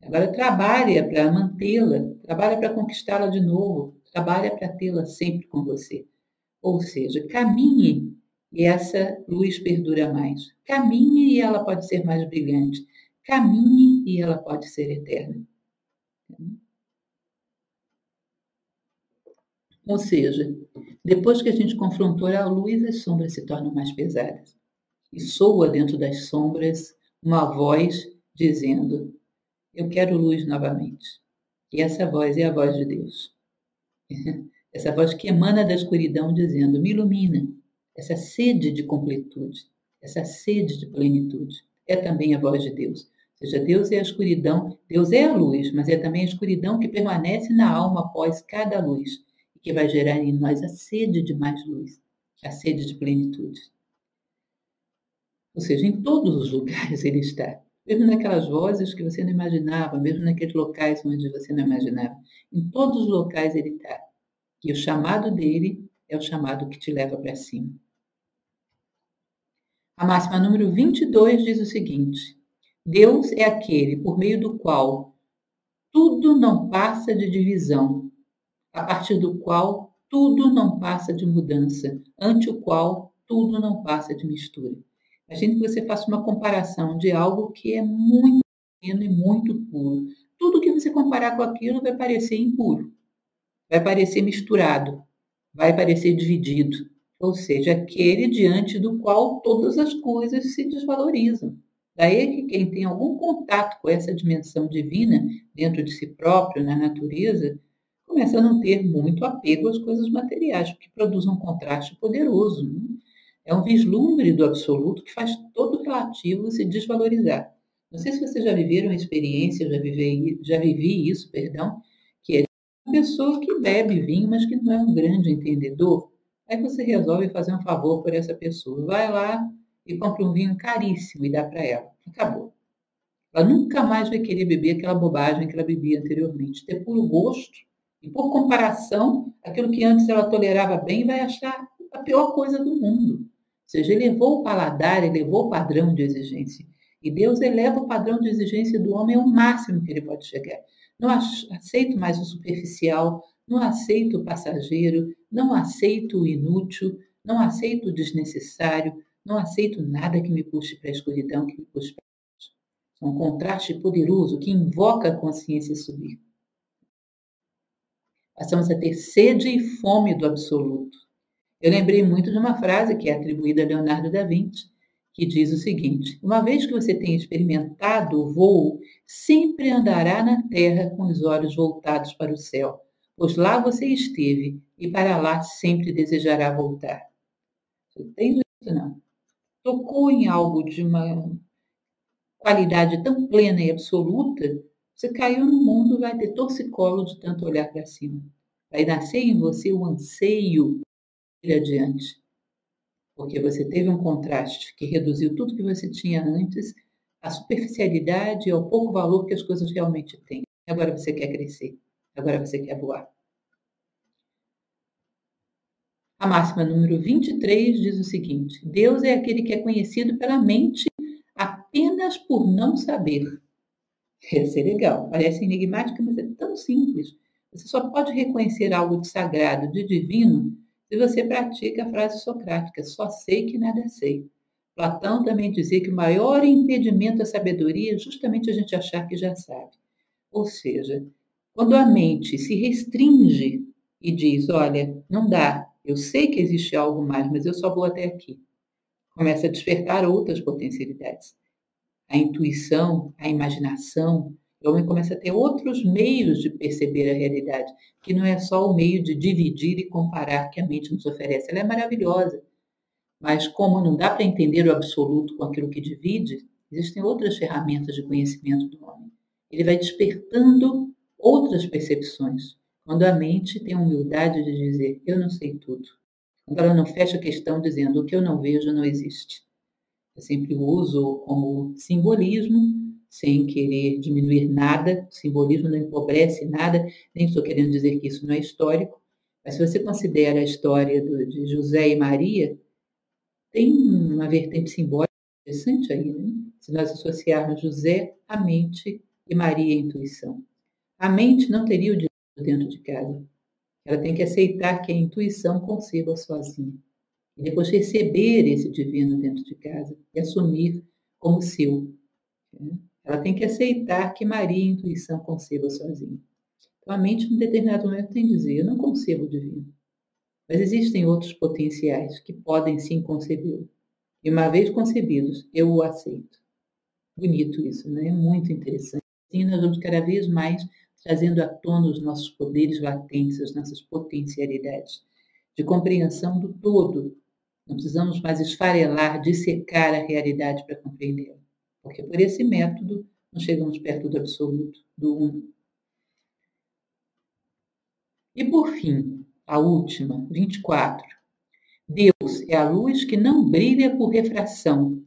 Agora trabalha para mantê-la, trabalha para conquistá-la de novo, trabalha para tê-la sempre com você. Ou seja, caminhe e essa luz perdura mais. Caminhe e ela pode ser mais brilhante. Caminhe e ela pode ser eterna. Ou seja, depois que a gente confrontou a luz, as sombras se tornam mais pesadas. E soa dentro das sombras uma voz dizendo: Eu quero luz novamente. E essa voz é a voz de Deus. [LAUGHS] Essa voz que emana da escuridão dizendo: Me ilumina. Essa sede de completude, essa sede de plenitude é também a voz de Deus. Ou seja, Deus é a escuridão, Deus é a luz, mas é também a escuridão que permanece na alma após cada luz e que vai gerar em nós a sede de mais luz, a sede de plenitude. Ou seja, em todos os lugares ele está. Mesmo naquelas vozes que você não imaginava, mesmo naqueles locais onde você não imaginava. Em todos os locais ele está. E o chamado dele é o chamado que te leva para cima. A máxima número 22 diz o seguinte: Deus é aquele por meio do qual tudo não passa de divisão, a partir do qual tudo não passa de mudança, ante o qual tudo não passa de mistura. Imagine que você faça uma comparação de algo que é muito pequeno e muito puro. Tudo que você comparar com aquilo vai parecer impuro vai parecer misturado, vai parecer dividido, ou seja, aquele diante do qual todas as coisas se desvalorizam. Daí que quem tem algum contato com essa dimensão divina dentro de si próprio, na natureza, começa a não ter muito apego às coisas materiais, porque produz um contraste poderoso. É um vislumbre do absoluto que faz todo relativo se desvalorizar. Não sei se vocês já viveram a experiência, já vivi, já vivi isso, perdão, uma pessoa que bebe vinho, mas que não é um grande entendedor, aí você resolve fazer um favor por essa pessoa. Vai lá e compra um vinho caríssimo e dá para ela. Acabou. Ela nunca mais vai querer beber aquela bobagem que ela bebia anteriormente. Ter puro gosto e, por comparação, aquilo que antes ela tolerava bem vai achar a pior coisa do mundo. Seja, elevou o paladar, elevou o padrão de exigência. E Deus eleva o padrão de exigência do homem ao máximo que ele pode chegar. Não aceito mais o superficial, não aceito o passageiro, não aceito o inútil, não aceito o desnecessário, não aceito nada que me puxe para a escuridão, que me puxe para a É um contraste poderoso que invoca a consciência subir. Passamos a ter sede e fome do absoluto. Eu lembrei muito de uma frase que é atribuída a Leonardo da Vinci, que diz o seguinte: Uma vez que você tenha experimentado o voo, sempre andará na terra com os olhos voltados para o céu, pois lá você esteve e para lá sempre desejará voltar. Você tem isso não? Tocou em algo de uma qualidade tão plena e absoluta, você caiu no mundo, vai ter torcicolo de tanto olhar para cima. Vai nascer em você o anseio ir adiante porque você teve um contraste que reduziu tudo que você tinha antes, a superficialidade e ao pouco valor que as coisas realmente têm. Agora você quer crescer, agora você quer voar. A máxima número 23 diz o seguinte: Deus é aquele que é conhecido pela mente apenas por não saber. Essa é legal, parece enigmática, mas é tão simples. Você só pode reconhecer algo de sagrado, de divino, se você pratica a frase socrática, só sei que nada sei. Platão também dizia que o maior impedimento à sabedoria é justamente a gente achar que já sabe. Ou seja, quando a mente se restringe e diz: Olha, não dá, eu sei que existe algo mais, mas eu só vou até aqui. Começa a despertar outras potencialidades. A intuição, a imaginação, o homem começa a ter outros meios de perceber a realidade, que não é só o meio de dividir e comparar que a mente nos oferece. Ela é maravilhosa, mas como não dá para entender o absoluto com aquilo que divide, existem outras ferramentas de conhecimento do homem. Ele vai despertando outras percepções. Quando a mente tem a humildade de dizer, eu não sei tudo. Quando ela não fecha a questão dizendo, o que eu não vejo não existe. Eu sempre uso como simbolismo sem querer diminuir nada, o simbolismo não empobrece nada, nem estou querendo dizer que isso não é histórico, mas se você considera a história do, de José e Maria, tem uma vertente simbólica interessante aí, né? se nós associarmos José à mente e Maria à intuição. A mente não teria o divino dentro de casa. Ela tem que aceitar que a intuição conceba sozinha. E depois receber esse divino dentro de casa e assumir como seu. Né? Ela tem que aceitar que Maria a intuição concebam sozinha. Então, a mente, em determinado momento, tem que dizer: Eu não concebo o divino. Mas existem outros potenciais que podem sim concebê-lo. E uma vez concebidos, eu o aceito. Bonito isso, né? É muito interessante. Assim, nós vamos cada vez mais trazendo à tona os nossos poderes latentes, as nossas potencialidades de compreensão do todo. Não precisamos mais esfarelar, dissecar a realidade para compreendê-la porque por esse método nós chegamos perto do absoluto, do uno. E por fim, a última, 24. Deus é a luz que não brilha por refração,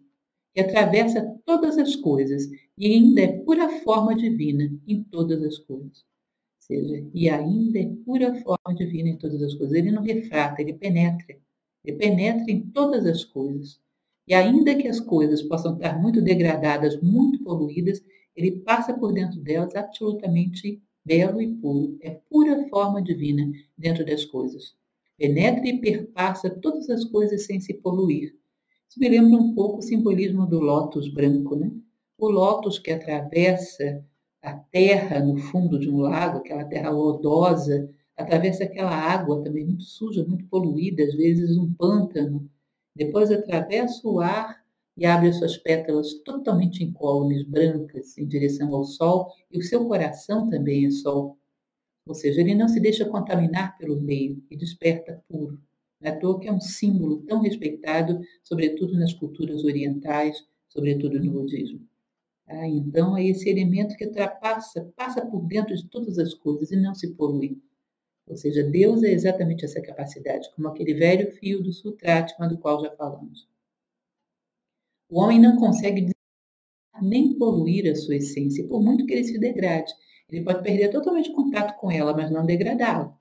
que atravessa todas as coisas e ainda é pura forma divina em todas as coisas. Ou seja, e ainda é pura forma divina em todas as coisas. Ele não refrata, ele penetra. Ele penetra em todas as coisas. E ainda que as coisas possam estar muito degradadas, muito poluídas, ele passa por dentro delas absolutamente belo e puro. É pura forma divina dentro das coisas. Penetra e perpassa todas as coisas sem se poluir. Isso me lembra um pouco o simbolismo do lótus branco, né? O lótus que atravessa a terra no fundo de um lago, aquela terra lodosa, atravessa aquela água também muito suja, muito poluída, às vezes um pântano, depois atravessa o ar e abre as suas pétalas totalmente incólumes, brancas, em direção ao sol, e o seu coração também é sol. Ou seja, ele não se deixa contaminar pelo meio e desperta puro. Não é toa que é um símbolo tão respeitado, sobretudo nas culturas orientais, sobretudo no budismo. Ah, então é esse elemento que ultrapassa, passa por dentro de todas as coisas e não se polui. Ou seja, Deus é exatamente essa capacidade, como aquele velho fio do Sutratma do qual já falamos. O homem não consegue nem poluir a sua essência, por muito que ele se degrade. Ele pode perder totalmente contato com ela, mas não degradá-la.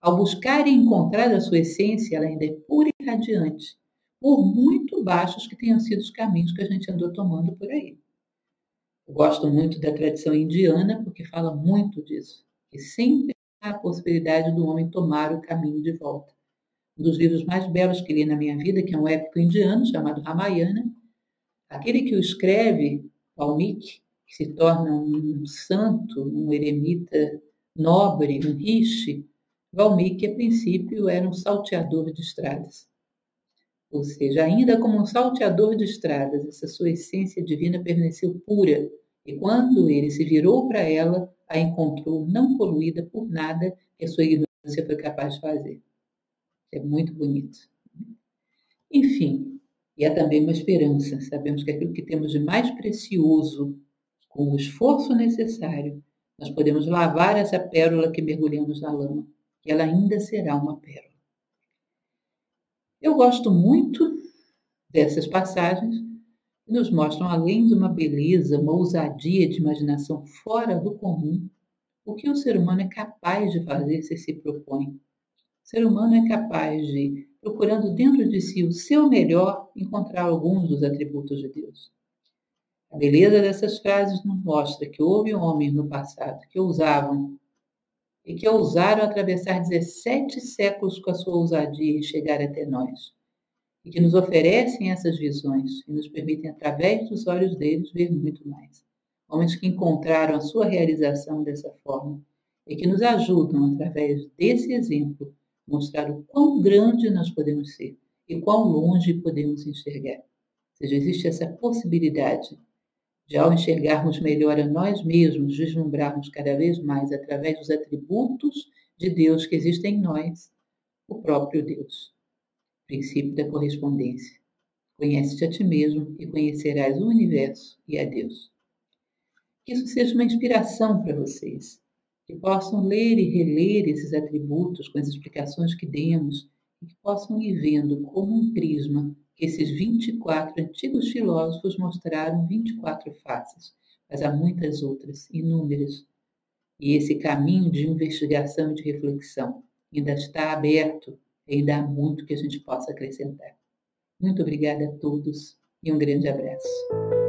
Ao buscar e encontrar a sua essência, ela ainda é pura e radiante, por muito baixos que tenham sido os caminhos que a gente andou tomando por aí. Eu gosto muito da tradição indiana porque fala muito disso, que sempre a possibilidade do homem tomar o caminho de volta. Um dos livros mais belos que li na minha vida, que é um épico indiano chamado Ramayana, aquele que o escreve, Valmiki, que se torna um santo, um eremita nobre, um rishi, Valmiki, a princípio, era um salteador de estradas. Ou seja, ainda como um salteador de estradas, essa sua essência divina permaneceu pura, e quando ele se virou para ela, a encontrou não poluída por nada que a sua ignorância foi capaz de fazer. É muito bonito. Enfim, e é também uma esperança. Sabemos que aquilo que temos de mais precioso, com o esforço necessário, nós podemos lavar essa pérola que mergulhamos na lama, e ela ainda será uma pérola. Eu gosto muito dessas passagens que nos mostram, além de uma beleza, uma ousadia de imaginação fora do comum, o que o ser humano é capaz de fazer se se propõe. O ser humano é capaz de, procurando dentro de si o seu melhor, encontrar alguns dos atributos de Deus. A beleza dessas frases nos mostra que houve homens no passado que ousavam e que ousaram atravessar 17 séculos com a sua ousadia e chegar até nós, e que nos oferecem essas visões e nos permitem, através dos olhos deles, ver muito mais. Homens que encontraram a sua realização dessa forma e que nos ajudam, através desse exemplo, mostrar o quão grande nós podemos ser e quão longe podemos enxergar. Ou seja, existe essa possibilidade de, ao enxergarmos melhor a nós mesmos, vislumbrarmos cada vez mais, através dos atributos de Deus que existem em nós, o próprio Deus. Princípio da correspondência. Conhece-te a ti mesmo e conhecerás o universo e a Deus. Que isso seja uma inspiração para vocês, que possam ler e reler esses atributos com as explicações que demos e que possam ir vendo como um prisma esses 24 antigos filósofos mostraram 24 faces, mas há muitas outras, inúmeras. E esse caminho de investigação e de reflexão ainda está aberto, ainda há muito que a gente possa acrescentar. Muito obrigada a todos e um grande abraço.